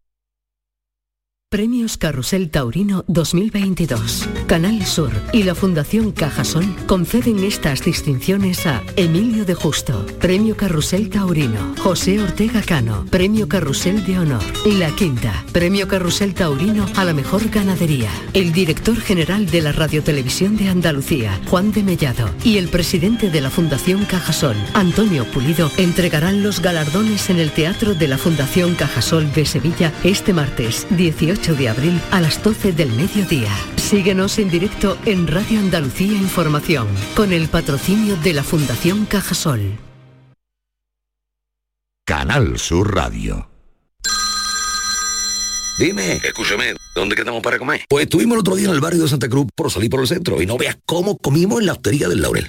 Premios Carrusel Taurino 2022. Canal Sur y la Fundación Cajasol conceden estas distinciones a Emilio de Justo, Premio Carrusel Taurino, José Ortega Cano, Premio Carrusel de Honor, La Quinta, Premio Carrusel Taurino a la mejor ganadería, el director general de la Radiotelevisión de Andalucía, Juan de Mellado, y el presidente de la Fundación Cajasol, Antonio Pulido, entregarán los galardones en el Teatro de la Fundación Cajasol de Sevilla este martes 18 de abril a las 12 del mediodía. Síguenos en directo en Radio Andalucía Información, con el patrocinio de la Fundación Cajasol. Canal Sur Radio. Dime, escúchame, ¿dónde quedamos para comer? Pues estuvimos el otro día en el barrio de Santa Cruz por salir por el centro y no veas cómo comimos en la hostería del Laurel.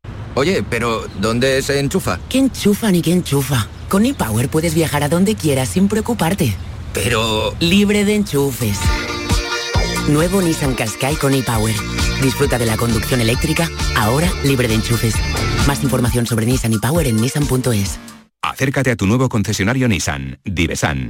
Oye, pero ¿dónde se enchufa? ¿Qué enchufa ni qué enchufa? Con ePower puedes viajar a donde quieras sin preocuparte. Pero... Libre de enchufes. Nuevo Nissan Qashqai con ePower. Disfruta de la conducción eléctrica, ahora libre de enchufes. Más información sobre Nissan ePower en nissan.es. Acércate a tu nuevo concesionario Nissan, Divesan.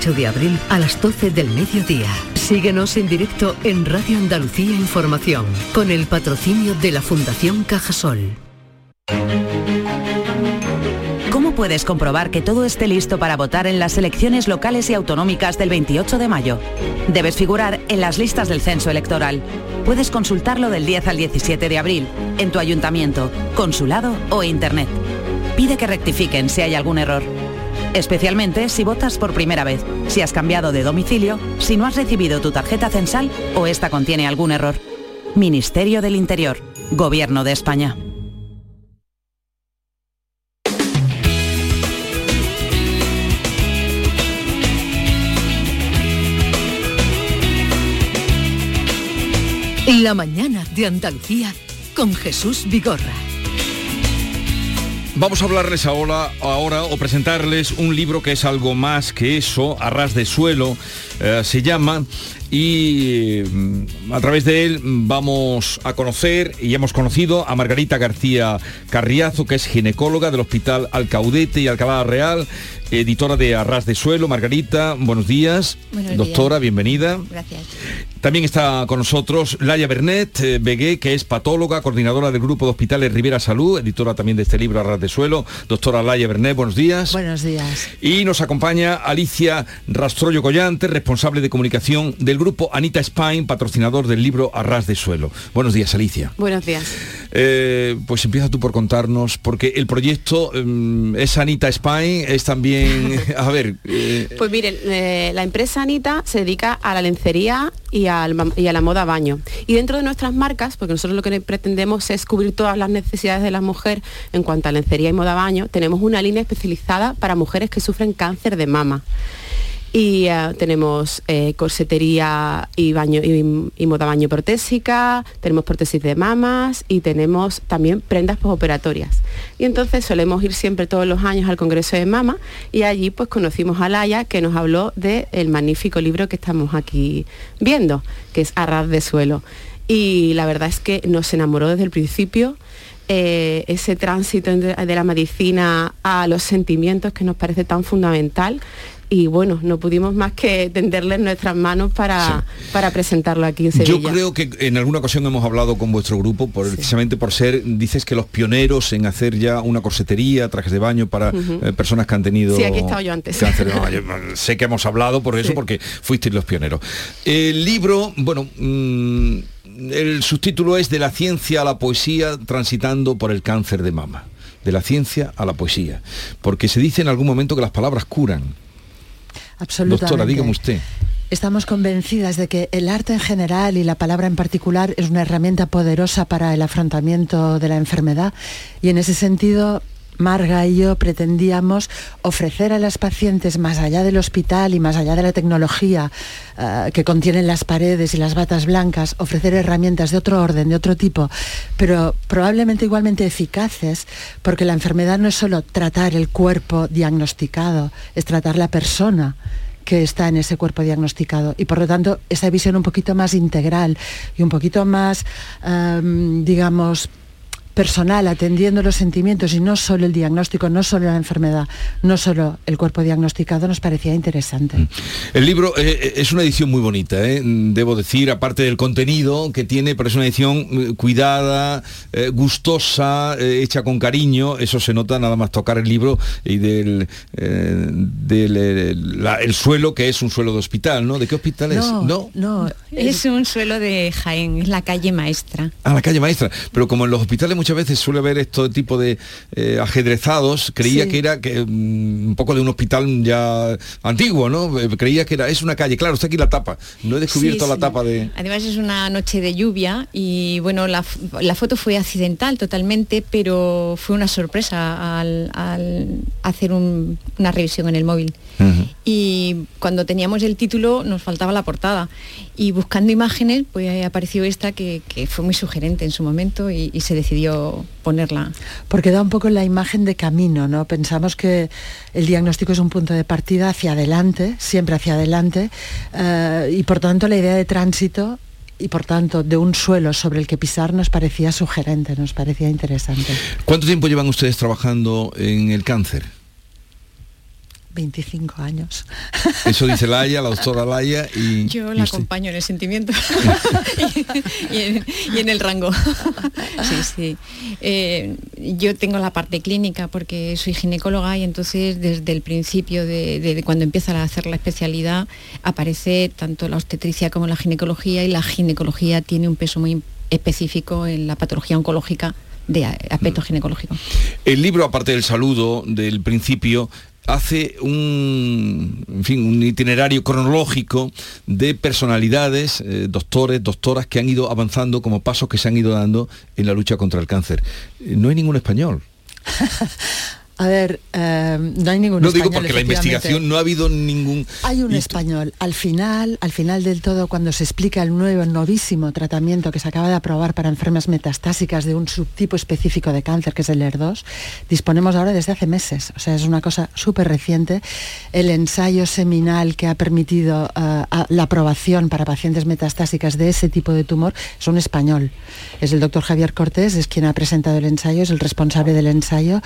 de abril a las 12 del mediodía. Síguenos en directo en Radio Andalucía Información con el patrocinio de la Fundación Cajasol. ¿Cómo puedes comprobar que todo esté listo para votar en las elecciones locales y autonómicas del 28 de mayo? Debes figurar en las listas del censo electoral. Puedes consultarlo del 10 al 17 de abril en tu ayuntamiento, consulado o internet. Pide que rectifiquen si hay algún error especialmente si votas por primera vez, si has cambiado de domicilio, si no has recibido tu tarjeta censal o esta contiene algún error. Ministerio del Interior, Gobierno de España. La mañana de Andalucía con Jesús Vigorra. Vamos a hablarles ahora, ahora o presentarles un libro que es algo más que eso, a de suelo, eh, se llama, y mm, a través de él vamos a conocer y hemos conocido a Margarita García Carriazo, que es ginecóloga del Hospital Alcaudete y Alcalá Real, editora de Arras de Suelo. Margarita, buenos días. Doctora, bienvenida. Gracias. También está con nosotros Laia Bernet eh, Begué, que es patóloga, coordinadora del Grupo de Hospitales Rivera Salud, editora también de este libro Arras de Suelo. Doctora Laia Bernet, buenos días. Buenos días. Y nos acompaña Alicia Rastrollo Collante, responsable de comunicación del Grupo Anita Spain, patrocinador del libro Arras de Suelo. Buenos días, Alicia. Buenos días. Eh, pues empieza tú por contarnos, porque el proyecto mm, es Anita Spain, es también, a ver... eh, Pues miren, eh, la empresa Anita se dedica a la lencería y, y a la moda baño. Y dentro de nuestras marcas, porque nosotros lo que pretendemos es cubrir todas las necesidades de la mujer en cuanto a lencería y moda baño, tenemos una línea especializada para mujeres que sufren cáncer de mama. Y eh, tenemos eh, corsetería y, baño, y, moda baño protésica, tenemos prótesis de mamas y tenemos también prendas postoperatorias. Y entonces solemos ir siempre todos los años al Congreso de Mama y allí pues conocimos a Laia que nos habló del magnífico libro que estamos aquí viendo, que es Arras de Suelo. Y la verdad es que nos enamoró desde el principio eh, ese tránsito de la medicina a los sentimientos que nos parece tan fundamental y bueno, no pudimos más que tenderles nuestras manos para, para presentarlo aquí en Sevilla. Yo creo que en alguna ocasión hemos hablado con vuestro grupo, por- precisamente por ser, dices que los pioneros en hacer ya una corsetería, trajes de baño para eh, personas que han tenido Sí, aquí he estado yo antes. cáncer. Yo, mm, sé que hemos hablado por eso, Sí. porque fuisteis los pioneros. El libro, bueno, mm, el subtítulo es De la ciencia a la poesía transitando por el cáncer de mama. De la ciencia a la poesía. Porque se dice en algún momento que las palabras curan. Absolutamente. Doctora, dígame usted. Estamos convencidas de que el arte en general y la palabra en particular es una herramienta poderosa para el afrontamiento de la enfermedad y en ese sentido Marga y yo pretendíamos ofrecer a las pacientes más allá del hospital y más allá de la tecnología eh, que contienen las paredes y las batas blancas, ofrecer herramientas de otro orden, de otro tipo, pero probablemente igualmente eficaces, porque la enfermedad no es solo tratar el cuerpo diagnosticado, es tratar la persona que está en ese cuerpo diagnosticado. Y por lo tanto esa visión un poquito más integral y un poquito más, em, digamos, personal, atendiendo los sentimientos y no solo el diagnóstico, no solo la enfermedad, no solo el cuerpo diagnosticado, nos parecía interesante. El libro eh, es una edición muy bonita, ¿eh? debo decir, aparte del contenido que tiene, pero es una edición eh, cuidada, eh, gustosa, eh, hecha con cariño, eso se nota nada más tocar el libro y del, eh, del, eh, la- el suelo, que es un suelo de hospital, ¿no? ¿De qué hospital es? No, no, Es un suelo de Jaén, es la calle maestra. A la calle maestra. Pero como en los hospitales muchas muchas veces suele haber este tipo de eh, ajedrezados, creía Sí. que era que, mm, un poco de un hospital ya antiguo, ¿no? Eh, Creía que era, es una calle, claro, está aquí la tapa. No he descubierto Sí, la tapa de... Además es una noche de lluvia y bueno, la, la foto fue accidental totalmente, pero fue una sorpresa al, al hacer un- una revisión en el móvil. Y cuando teníamos el título nos faltaba la portada. Y buscando imágenes, pues apareció esta que, que fue muy sugerente en su momento y, y se decidió ponerla. Porque da un poco la imagen de camino, ¿no? Pensamos que el diagnóstico es un punto de partida hacia adelante, siempre hacia adelante, eh, y por tanto la idea de tránsito y por tanto de un suelo sobre el que pisar nos parecía sugerente, nos parecía interesante. ¿Cuánto tiempo llevan ustedes trabajando en el cáncer? 25 años. Eso dice Laia, la doctora Laia y... Yo la acompaño en el sentimiento y, en, y en el rango. sí, sí. Eh, yo tengo la parte clínica porque soy ginecóloga y entonces desde el principio de, de- de cuando empieza a hacer la especialidad aparece tanto la obstetricia como la ginecología y la ginecología tiene un peso muy específico en la patología oncológica de aspecto ginecológico. El libro, aparte del saludo del principio, hace un, en fin, un itinerario cronológico de personalidades, eh, doctores, doctoras que han ido avanzando como pasos que se han ido dando en la lucha contra el cáncer. Eh, No hay ningún español. A ver, eh, no hay ningún No digo español, porque la investigación no ha habido ningún... Hay un español. Al final, al final del todo, cuando se explica el nuevo, novísimo tratamiento que se acaba de aprobar para enfermas metastásicas de un subtipo específico de cáncer, que es el ER2, disponemos ahora desde hace meses. O sea, es una cosa súper reciente. El ensayo seminal que ha permitido eh, la aprobación para pacientes metastásicas de ese tipo de tumor es un español. Es el doctor Javier Cortés, es quien ha presentado el ensayo, es el responsable del ensayo.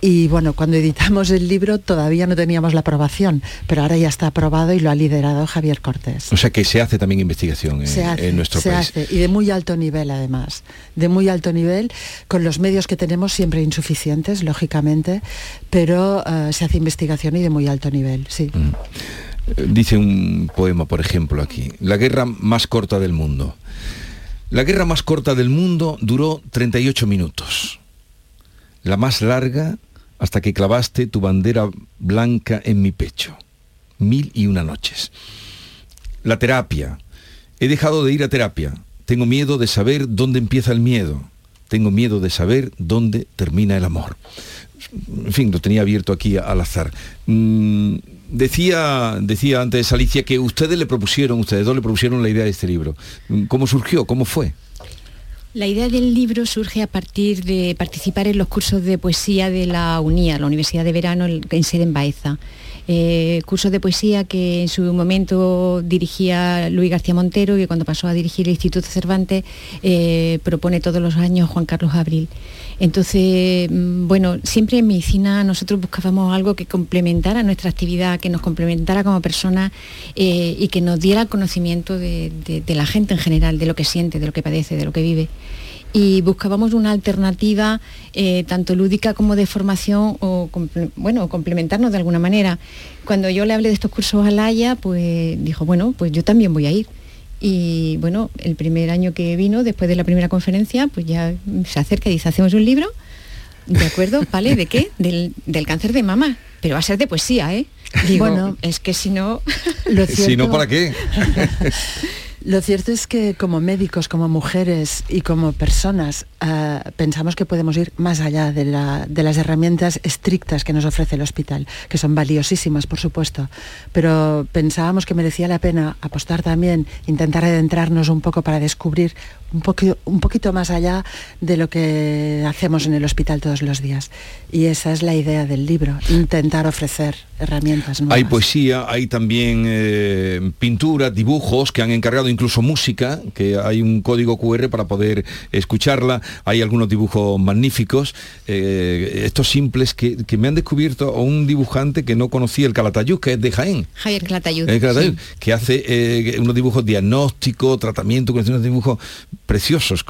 Y bueno, cuando editamos el libro todavía no teníamos la aprobación, pero ahora ya está aprobado y lo ha liderado Javier Cortés. O sea que se hace también investigación en, Se hace, en nuestro se país. hace, y de muy alto nivel además, de muy alto nivel, con los medios que tenemos siempre insuficientes, lógicamente, pero eh, se hace investigación y de muy alto nivel, sí. Eh, Dice un poema, por ejemplo, aquí. La guerra más corta del mundo. La guerra más corta del mundo duró 38 minutos. La más larga hasta que clavaste tu bandera blanca en mi pecho. Mil y una noches. La terapia. He dejado de ir a terapia. Tengo miedo de saber dónde empieza el miedo. Tengo miedo de saber dónde termina el amor. En fin, lo tenía abierto aquí al azar. Mm, decía, decía antes Alicia que ustedes le propusieron, ustedes dos le propusieron la idea de este libro. Mm, ¿Cómo surgió? ¿Cómo fue? La idea del libro surge a partir de participar en los cursos de poesía de la UNIA, la Universidad de Verano en sede en Baeza. Eh, cursos de poesía que en su momento dirigía Luis García Montero y cuando pasó a dirigir el Instituto Cervantes eh, propone todos los años Juan Carlos Abril. Entonces, mm, bueno, siempre en medicina nosotros buscábamos algo que complementara nuestra actividad, que nos complementara como personas eh, y que nos diera conocimiento de, de- de la gente en general, de lo que siente, de lo que padece, de lo que vive. Y buscábamos una alternativa eh, tanto lúdica como de formación o comple- bueno, complementarnos de alguna manera. Cuando yo le hablé de estos cursos a Laia, pues dijo, bueno, pues yo también voy a ir. Y bueno, el primer año que vino, después de la primera conferencia, pues ya se acerca y dice, hacemos un libro, ¿de acuerdo? ¿Vale? ¿De qué? Del, del cáncer de mama. Pero va a ser de poesía, ¿eh? Digo, Bueno, es que si no... Lo Si cierto- no, ¿para qué? Lo cierto es que como médicos, como mujeres y como personas, ah, pensamos que podemos ir más allá de, la- de las herramientas estrictas que nos ofrece el hospital, que son valiosísimas, por supuesto, pero pensábamos que merecía la pena apostar también, intentar adentrarnos un poco para descubrir un, poquito, un poquito más allá de lo que hacemos en el hospital todos los días. Y esa es la idea del libro, intentar ofrecer herramientas nuevas. Hay poesía, hay también eh, pintura, dibujos que han encargado, incluso música, que hay un código QR para poder escucharla, hay algunos dibujos magníficos, eh, estos simples que, que me han descubierto a un dibujante que no conocía, el Calatayud, que es de Jaén. Javier. El Calatayud, sí. que hace eh, unos dibujos diagnóstico, tratamiento, que unos dibujos preciosos,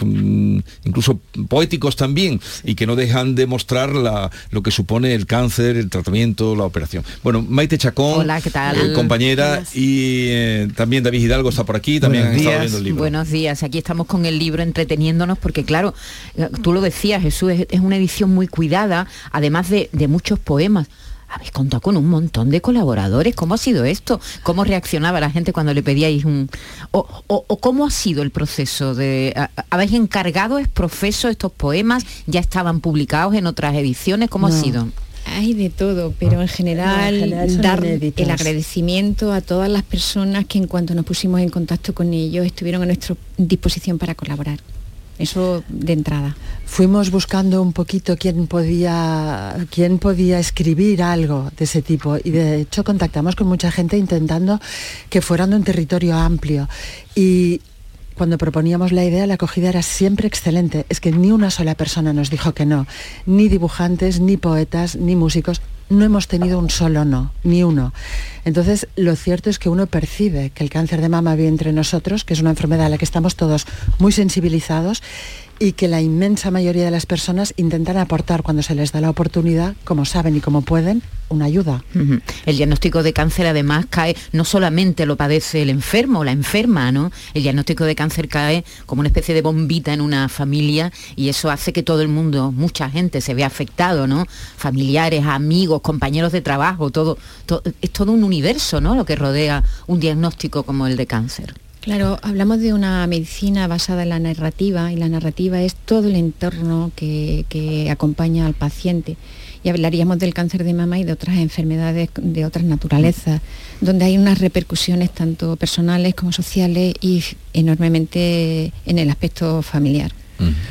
incluso poéticos también, y que no dejan de mostrar la- lo que supone el cáncer, el tratamiento, la operación. Bueno, Maite Chacón, Hola, ¿qué tal? eh, compañera, y eh, también David Hidalgo está por aquí, también también Buenos días. viendo el libro. Buenos días, aquí estamos con el libro entreteniéndonos porque claro, eh, tú lo decías Jesús, es, es una edición muy cuidada, además de, de muchos poemas. Habéis contado con un montón de colaboradores. ¿Cómo ha sido esto? ¿Cómo reaccionaba la gente cuando le pedíais un... o, o- o cómo ha sido el proceso de... ¿Habéis encargado es profeso estos poemas? ¿Ya estaban publicados en otras ediciones? ¿Cómo ha sido? Hay de todo, pero en general, en general son dar el agradecimiento a todas las personas que en cuanto nos pusimos en contacto con ellos estuvieron a nuestra disposición para colaborar. Eso de entrada. Fuimos buscando un poquito quién podía, quién podía escribir algo de ese tipo y de hecho contactamos con mucha gente intentando que fueran de un territorio amplio y cuando proponíamos la idea la acogida era siempre excelente. Es que ni una sola persona nos dijo que no, ni dibujantes, ni poetas, ni músicos. No hemos tenido un solo no, ni uno. Entonces, lo cierto es que uno percibe que el cáncer de mama vive entre nosotros, que es una enfermedad a la que estamos todos muy sensibilizados y que la inmensa mayoría de las personas intentan aportar cuando se les da la oportunidad, como saben y como pueden, una ayuda. El diagnóstico de cáncer además cae, no solamente lo padece el enfermo o la enferma, ¿no? El diagnóstico de cáncer cae como una especie de bombita en una familia y eso hace que todo el mundo, mucha gente se vea afectado, ¿no? Familiares, amigos, compañeros de trabajo, todo, to- es todo un universo, ¿no? Lo que rodea un diagnóstico como el de cáncer. Claro, hablamos de una medicina basada en la narrativa y la narrativa es todo el entorno que, acompaña al paciente. Y hablaríamos del cáncer de mama y de otras enfermedades de otras naturalezas, donde hay unas repercusiones tanto personales como sociales y enormemente en el aspecto familiar.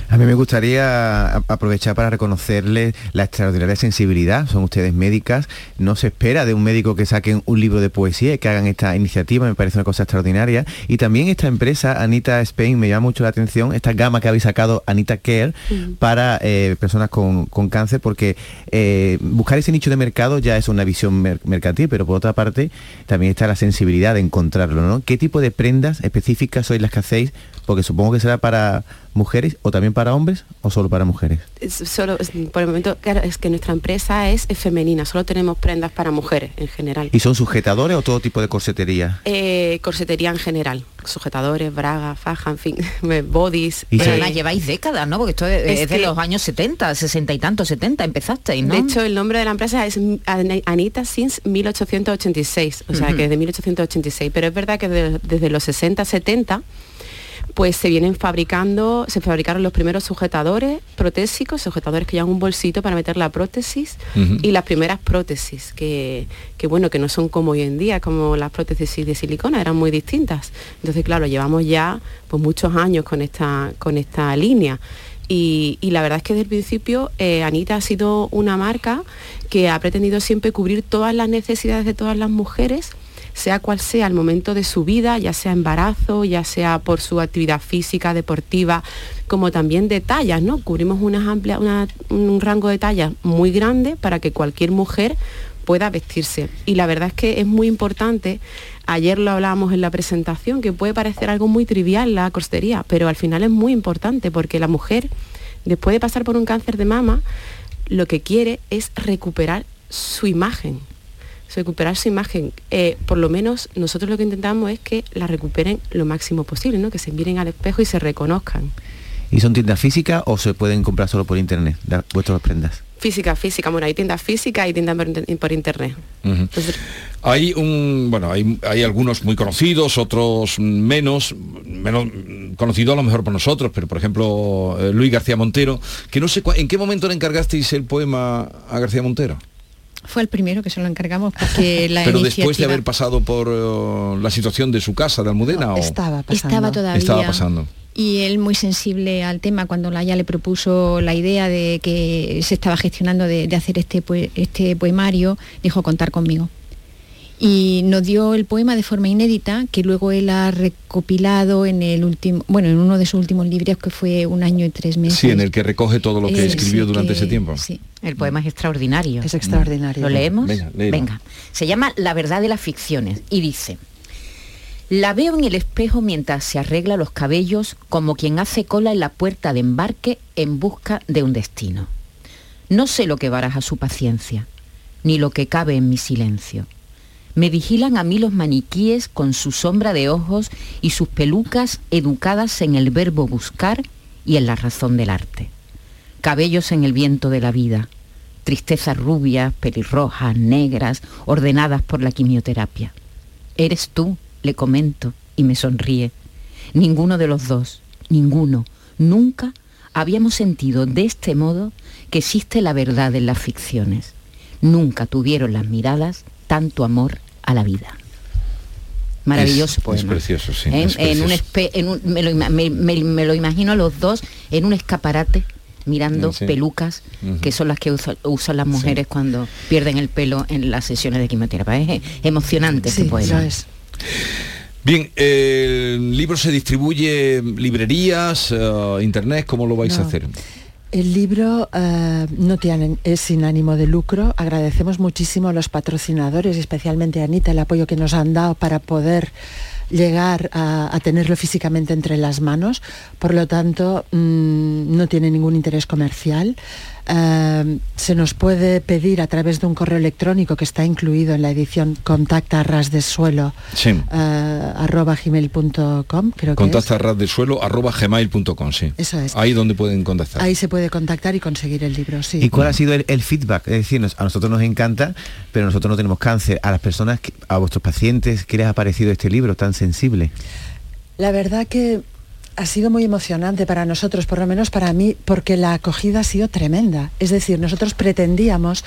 A mí me gustaría aprovechar para reconocerles la extraordinaria sensibilidad. Son ustedes médicas. No se espera de un médico que saquen un libro de poesía y que hagan esta iniciativa. Me parece una cosa extraordinaria. Y también esta empresa, Anita Spain, me llama mucho la atención, esta gama que habéis sacado, Anita Care, para eh, personas con, con cáncer, porque eh, buscar ese nicho de mercado ya es una visión mer- mercantil, pero por otra parte también está la sensibilidad de encontrarlo. ¿no? ¿Qué tipo de prendas específicas sois las que hacéis? Porque supongo que será para mujeres o también para hombres o solo para mujeres. Es solo, es- por el momento, claro, es que nuestra empresa es, es femenina, solo tenemos prendas para mujeres en general. ¿Y son sujetadores o todo tipo de corsetería? Eh, corsetería en general, sujetadores, bragas, faja, en fin, bodies. Y Pero además lleváis décadas, ¿no? Porque esto es, Es es de que- los años 70, 60 y tantos, 70, empezasteis, ¿no? De hecho, el nombre de la empresa es An- Anita Since 1886, o sea, Ujú. que desde 1886. Pero es verdad que de- desde los 60, 70, pues se vienen fabricando, se fabricaron los primeros sujetadores protésicos, sujetadores que llevan un bolsito para meter la prótesis y las primeras prótesis, que, que bueno, que no son como hoy en día, como las prótesis de silicona, eran muy distintas. Entonces, claro, llevamos ya pues muchos años con esta, con esta línea. Y, y la verdad es que desde el principio eh, Anita ha sido una marca que ha pretendido siempre cubrir todas las necesidades de todas las mujeres, sea cual sea el momento de su vida, ya sea embarazo, ya sea por su actividad física, deportiva, como también de tallas, ¿no? Cubrimos un rango de tallas muy grande para que cualquier mujer pueda vestirse. Y la verdad es que es muy importante, ayer lo hablábamos en la presentación, que puede parecer algo muy trivial la costería, pero al final es muy importante porque la mujer, después de pasar por un cáncer de mama, lo que quiere es recuperar su imagen. Recuperar su imagen. Eh, por lo menos nosotros lo que intentamos es que la recuperen lo máximo posible, ¿no? que se miren al espejo y se reconozcan. ¿Y son tiendas físicas o se pueden comprar solo por internet la- vuestras prendas? Física, física, bueno, hay tiendas físicas y tiendas por, inter- por internet. Hay un, bueno, hay, hay algunos muy conocidos, otros menos, menos conocidos a lo mejor por nosotros, pero por ejemplo eh, Luis García Montero, que no sé en qué momento le encargasteis el poema a García Montero. Fue el primero que se lo encargamos porque la pero después de haber pasado por eh, la situación de su casa de Almudena o Estaba pasando. Estaba todavía. estaba pasando. y él muy sensible al tema cuando la ya le propuso la idea de que se estaba gestionando de, de hacer este, este poemario, dijo contar conmigo. Y nos dio el poema de forma inédita, que luego él ha recopilado en el último, bueno, en uno de sus últimos libros que fue un año y tres meses. Sí, en el que recoge todo lo que Eh, escribió sí, durante que- ese tiempo. sí. El poema es extraordinario. Es extraordinario. ¿Lo leemos? Venga. Venga. Se llama La verdad de las ficciones y dice, la veo en el espejo mientras se arregla los cabellos como quien hace cola en la puerta de embarque en busca de un destino. No sé lo que baraja su paciencia, ni lo que cabe en mi silencio. Me vigilan a mí los maniquíes con su sombra de ojos y sus pelucas educadas en el verbo buscar y en la razón del arte. Cabellos en el viento de la vida, tristezas rubias, pelirrojas, negras, ordenadas por la quimioterapia. Eres tú, le comento, y me sonríe. Ninguno de los dos, ninguno, nunca habíamos sentido de este modo que existe la verdad en las ficciones. Nunca tuvieron las miradas tanto amor a la vida. Maravilloso Es- poema. es precioso, sí, En- es en un precioso. en un- me, lo, me- me- me lo imagino a los dos en un escaparate mirando Sí. pelucas que son las que usa- usan las mujeres cuando pierden el pelo en las sesiones de quimioterapia. Es emocionante ese poema. Bien, el libro se distribuye librerías, eh, internet, ¿cómo lo vais a hacer? El libro eh, no tiene, es sin ánimo de lucro. Agradecemos muchísimo a los patrocinadores, especialmente a Anita, el apoyo que nos han dado para poder llegar a, tenerlo físicamente entre las manos. Por lo tanto, mm, no tiene ningún interés comercial. Eh, se nos puede pedir a través de un correo electrónico que está incluido en la edición contacta a ras de suelo Sí. eh, arroba gmail.com creo que es. Contacta a ras de suelo arroba gmail.com, sí. Eso es. Ahí donde pueden contactar. Ahí se puede contactar y conseguir el libro, sí. ¿Y cuál ha sido el, el feedback? Es decir, nos- a nosotros nos encanta, pero nosotros no tenemos cáncer. A las personas, que- a vuestros pacientes, ¿qué les ha parecido este libro tan sensible? La verdad que ha sido muy emocionante para nosotros, por lo menos para mí, porque la acogida ha sido tremenda. Es decir, nosotros pretendíamos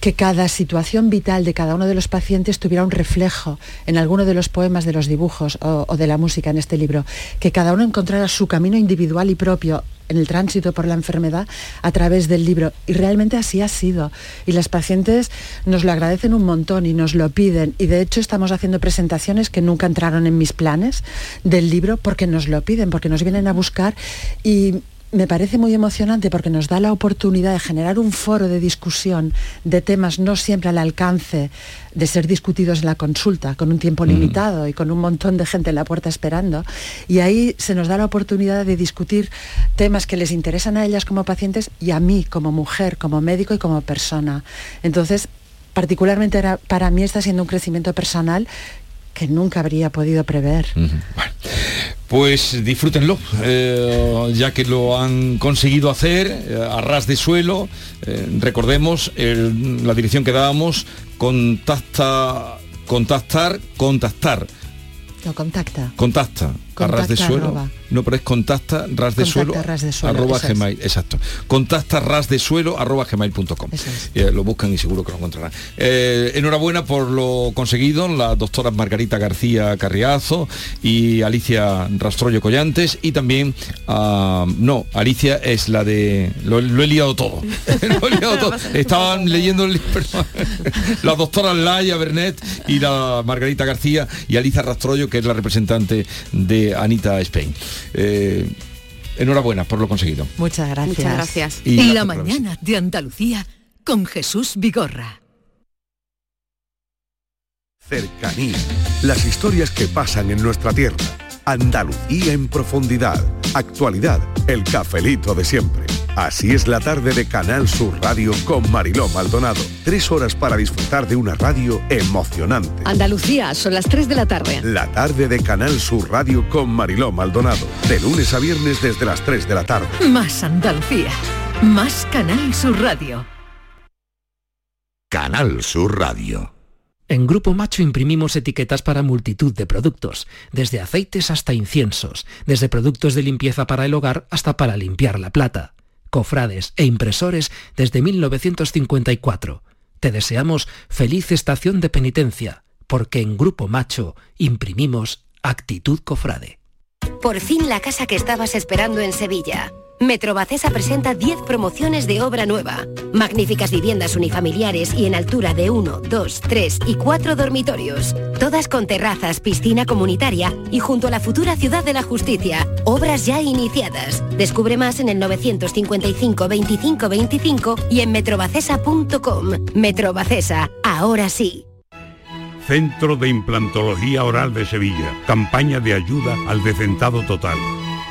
que cada situación vital de cada uno de los pacientes tuviera un reflejo en alguno de los poemas, de los dibujos o, de la música en este libro, que cada uno encontrara su camino individual y propio en el tránsito por la enfermedad a través del libro. Y realmente así ha sido. Y las pacientes nos lo agradecen un montón y nos lo piden. Y de hecho estamos haciendo presentaciones que nunca entraron en mis planes del libro porque nos lo piden, porque nos vienen a buscar. Y me parece muy emocionante porque nos da la oportunidad de generar un foro de discusión de temas no siempre al alcance de ser discutidos en la consulta, con un tiempo limitado y con un montón de gente en la puerta esperando. Y ahí se nos da la oportunidad de discutir temas que les interesan a ellas como pacientes y a mí como mujer, como médico y como persona. Entonces, particularmente para mí está siendo un crecimiento personal que nunca habría podido prever. Pues disfrútenlo, eh, ya que lo han conseguido hacer eh, a ras de suelo. eh, recordemos el- la dirección que dábamos, contacta, contactar, contactar, No, contacta. contacta, a ras de suelo. arroba. No, pero es contacta ras de suelo, ras de suelo, arroba es. gmail, exacto. Contacta ras de suelo arroba gmail.com. Eh, lo buscan y seguro que lo encontrarán. Eh, enhorabuena por lo conseguido, las doctoras Margarita García Carriazo y Alicia Rastrollo Collantes y también, ah, no, Alicia es la de, lo, lo he liado todo. Lo he liado todo. Estaban leyendo el libro, las doctoras Laia Bernet y la Margarita García y Alicia Rastrollo, que es la representante de Anita Spain. Eh, enhorabuena por lo conseguido. Muchas gracias. Muchas gracias. Y la gracias por la mañana de Andalucía con Jesús Vigorra. Cercanía. Las historias que pasan en nuestra tierra. Andalucía en profundidad. Actualidad. El cafelito de siempre. Así es la tarde de Canal Sur Radio con Mariló Maldonado. Tres horas para disfrutar de una radio emocionante. Andalucía, son las 3 de la tarde. La tarde de Canal Sur Radio con Mariló Maldonado. De lunes a viernes desde las 3 de la tarde. Más Andalucía, más Canal Sur Radio. Canal Sur Radio. En Grupo Macho imprimimos etiquetas para multitud de productos, desde aceites hasta inciensos, desde productos de limpieza para el hogar hasta para limpiar la plata, cofrades e impresores desde 1954. Te deseamos feliz estación de penitencia, porque en Grupo Macho imprimimos actitud cofrade. Por fin la casa que estabas esperando en Sevilla. Metrobacesa presenta 10 promociones de obra nueva. Magníficas viviendas unifamiliares y en altura de 1, 2, 3 y 4 dormitorios. Todas con terrazas, piscina comunitaria y junto a la futura Ciudad de la Justicia. Obras ya iniciadas. Descubre más en el 955 25 25 y en metrobacesa.com. Metrobacesa, ahora sí. Centro de Implantología Oral de Sevilla. Campaña de ayuda al decentado total.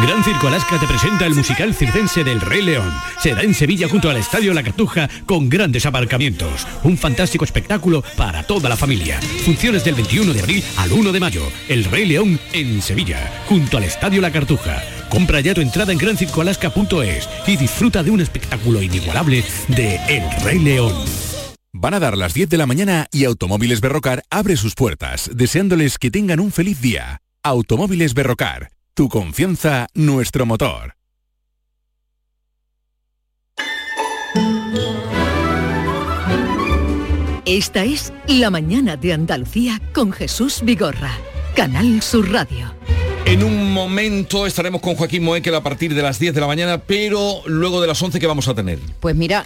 Gran Circo Alaska te presenta el musical circense del Rey León. Será en Sevilla junto al Estadio La Cartuja con grandes aparcamientos. Un fantástico espectáculo para toda la familia. Funciones del 21 de abril al 1 de mayo. El Rey León en Sevilla, junto al Estadio La Cartuja. Compra ya tu entrada en grancircoalaska.es y disfruta de un espectáculo inigualable de El Rey León. Van a dar las 10 de la mañana y Automóviles Berrocar abre sus puertas, deseándoles que tengan un feliz día. Automóviles Berrocar tu confianza, nuestro motor. Esta es La Mañana de Andalucía con Jesús Vigorra, Canal Sur Radio. En un momento estaremos con Joaquín Moekel a partir de las 10 de la mañana, pero luego de las 11 que vamos a tener. Pues mira,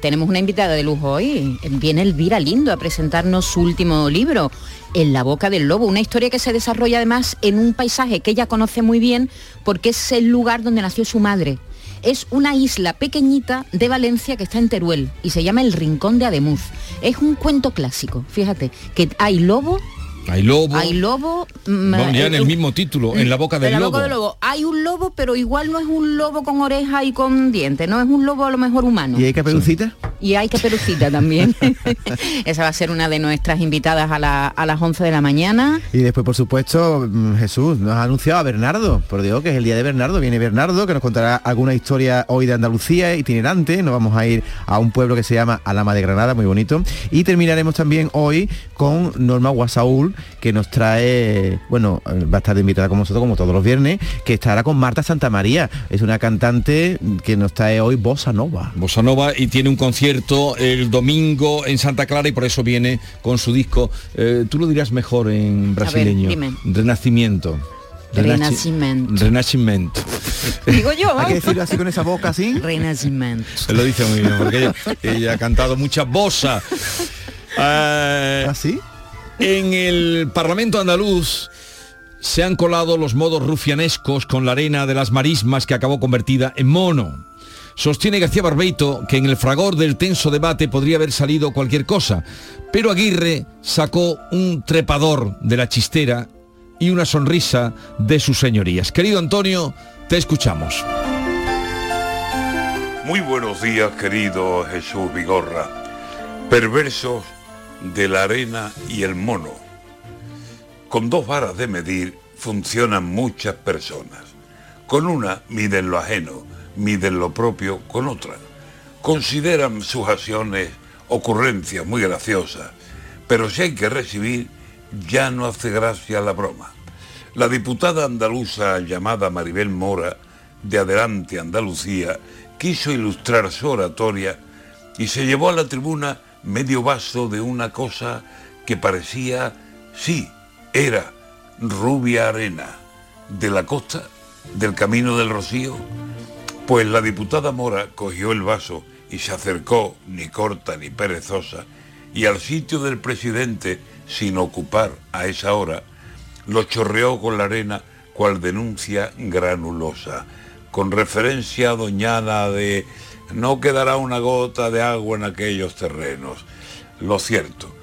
tenemos una invitada de lujo hoy. Viene Elvira Lindo a presentarnos su último libro, En la boca del lobo, una historia que se desarrolla además en un paisaje que ella conoce muy bien porque es el lugar donde nació su madre. Es una isla pequeñita de Valencia que está en Teruel y se llama El Rincón de Ademuz. Es un cuento clásico, fíjate, que hay lobo, Hay lobo. hay lobo... mm, Vamos ya en eh, el mismo título, en la boca del en la lobo. boca del lobo. Hay un lobo, pero igual no es un lobo con oreja y con dientes, no es un lobo a lo mejor humano. ¿Y hay caperucita? Y hay caperucita también. Esa va a ser una de nuestras invitadas a, la- a las 11 de la mañana. Y después, por supuesto, mm, Jesús nos ha anunciado a Bernardo, por Dios, que es el día de Bernardo. Viene Bernardo, que nos contará alguna historia hoy de Andalucía itinerante. Nos vamos a ir a un pueblo que se llama Alama de Granada, muy bonito. Y terminaremos también hoy con Norma Guasaúl, que nos trae, bueno, eh, va a estar invitada con nosotros como todos los viernes, que estará con Marta Santamaría. Es una cantante que nos trae hoy Bossa Nova. Bossa Nova y tiene un concierto el domingo en Santa Clara y por eso viene con su disco. eh, Tú lo dirás mejor en brasileño. dime. Renacimiento. Renacimiento. Renacimiento. Digo yo. Hay que decirlo así con esa boca así. Renacimiento. Él lo dice muy bien, porque ella, ella ha cantado mucha bossa. ¿Así? En el Parlamento andaluz se han colado los modos rufianescos con la arena de las marismas que acabó convertida en mono. Sostiene García Barbeito que en el fragor del tenso debate podría haber salido cualquier cosa, pero Aguirre sacó un trepador de la chistera y una sonrisa de sus señorías. Querido Antonio, te escuchamos. Muy buenos días, querido Jesús Vigorra. Perversos de la arena y el mono. Con dos varas de medir funcionan muchas personas. Con una miden lo ajeno, miden lo propio con otra. Consideran sus acciones ocurrencias muy graciosas, pero si hay que recibir, ya no hace gracia la broma. La diputada andaluza llamada Maribel Mora, de Adelante Andalucía, quiso ilustrar su oratoria y se llevó a la tribuna medio vaso de una cosa que parecía, sí, era rubia arena, de la costa, del camino del Rocío. Pues la diputada Mora cogió el vaso y se acercó, ni corta ni perezosa, y al sitio del presidente, sin ocupar a esa hora, lo chorreó con la arena cual denuncia granulosa, con referencia a doñana de no quedará una gota de agua en aquellos terrenos. Lo cierto,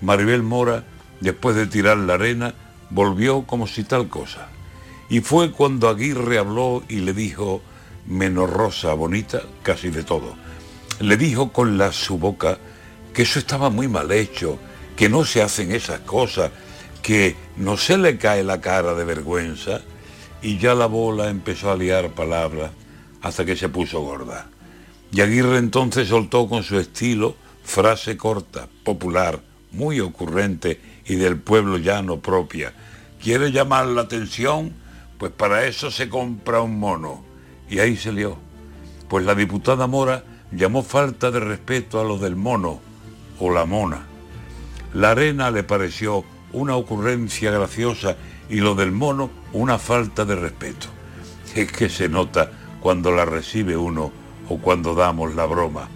Maribel Mora, después de tirar la arena, volvió como si tal cosa. Y fue cuando Aguirre habló y le dijo, menos rosa, bonita, casi de todo. Le dijo con la su boca que eso estaba muy mal hecho, que no se hacen esas cosas, que no se le cae la cara de vergüenza, y ya la bola empezó a liar palabras hasta que se puso gorda. Y Aguirre entonces soltó con su estilo frase corta, popular, muy ocurrente y del pueblo llano propia. ¿Quiere llamar la atención? Pues para eso se compra un mono. Y ahí se lió. Pues la diputada Mora llamó falta de respeto a lo del mono o la mona. La arena le pareció una ocurrencia graciosa y lo del mono una falta de respeto. Es que se nota cuando la recibe uno o cuando damos la broma,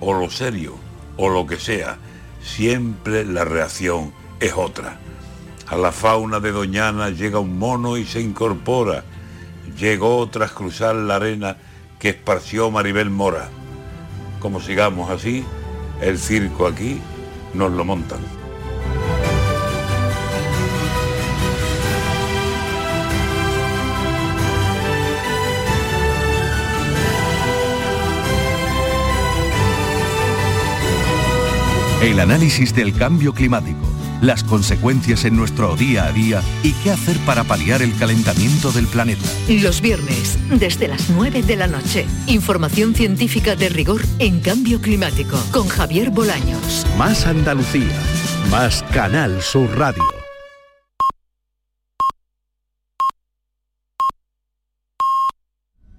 o lo serio, o lo que sea, siempre la reacción es otra. A la fauna de Doñana llega un mono y se incorpora. Llegó tras cruzar la arena que esparció Maribel Mora. Como sigamos así, el circo aquí nos lo montan. El análisis del cambio climático, las consecuencias en nuestro día a día y qué hacer para paliar el calentamiento del planeta. Los viernes, desde las 9 de la noche. Información científica de rigor en cambio climático con Javier Bolaños. Más Andalucía, más Canal Sur Radio.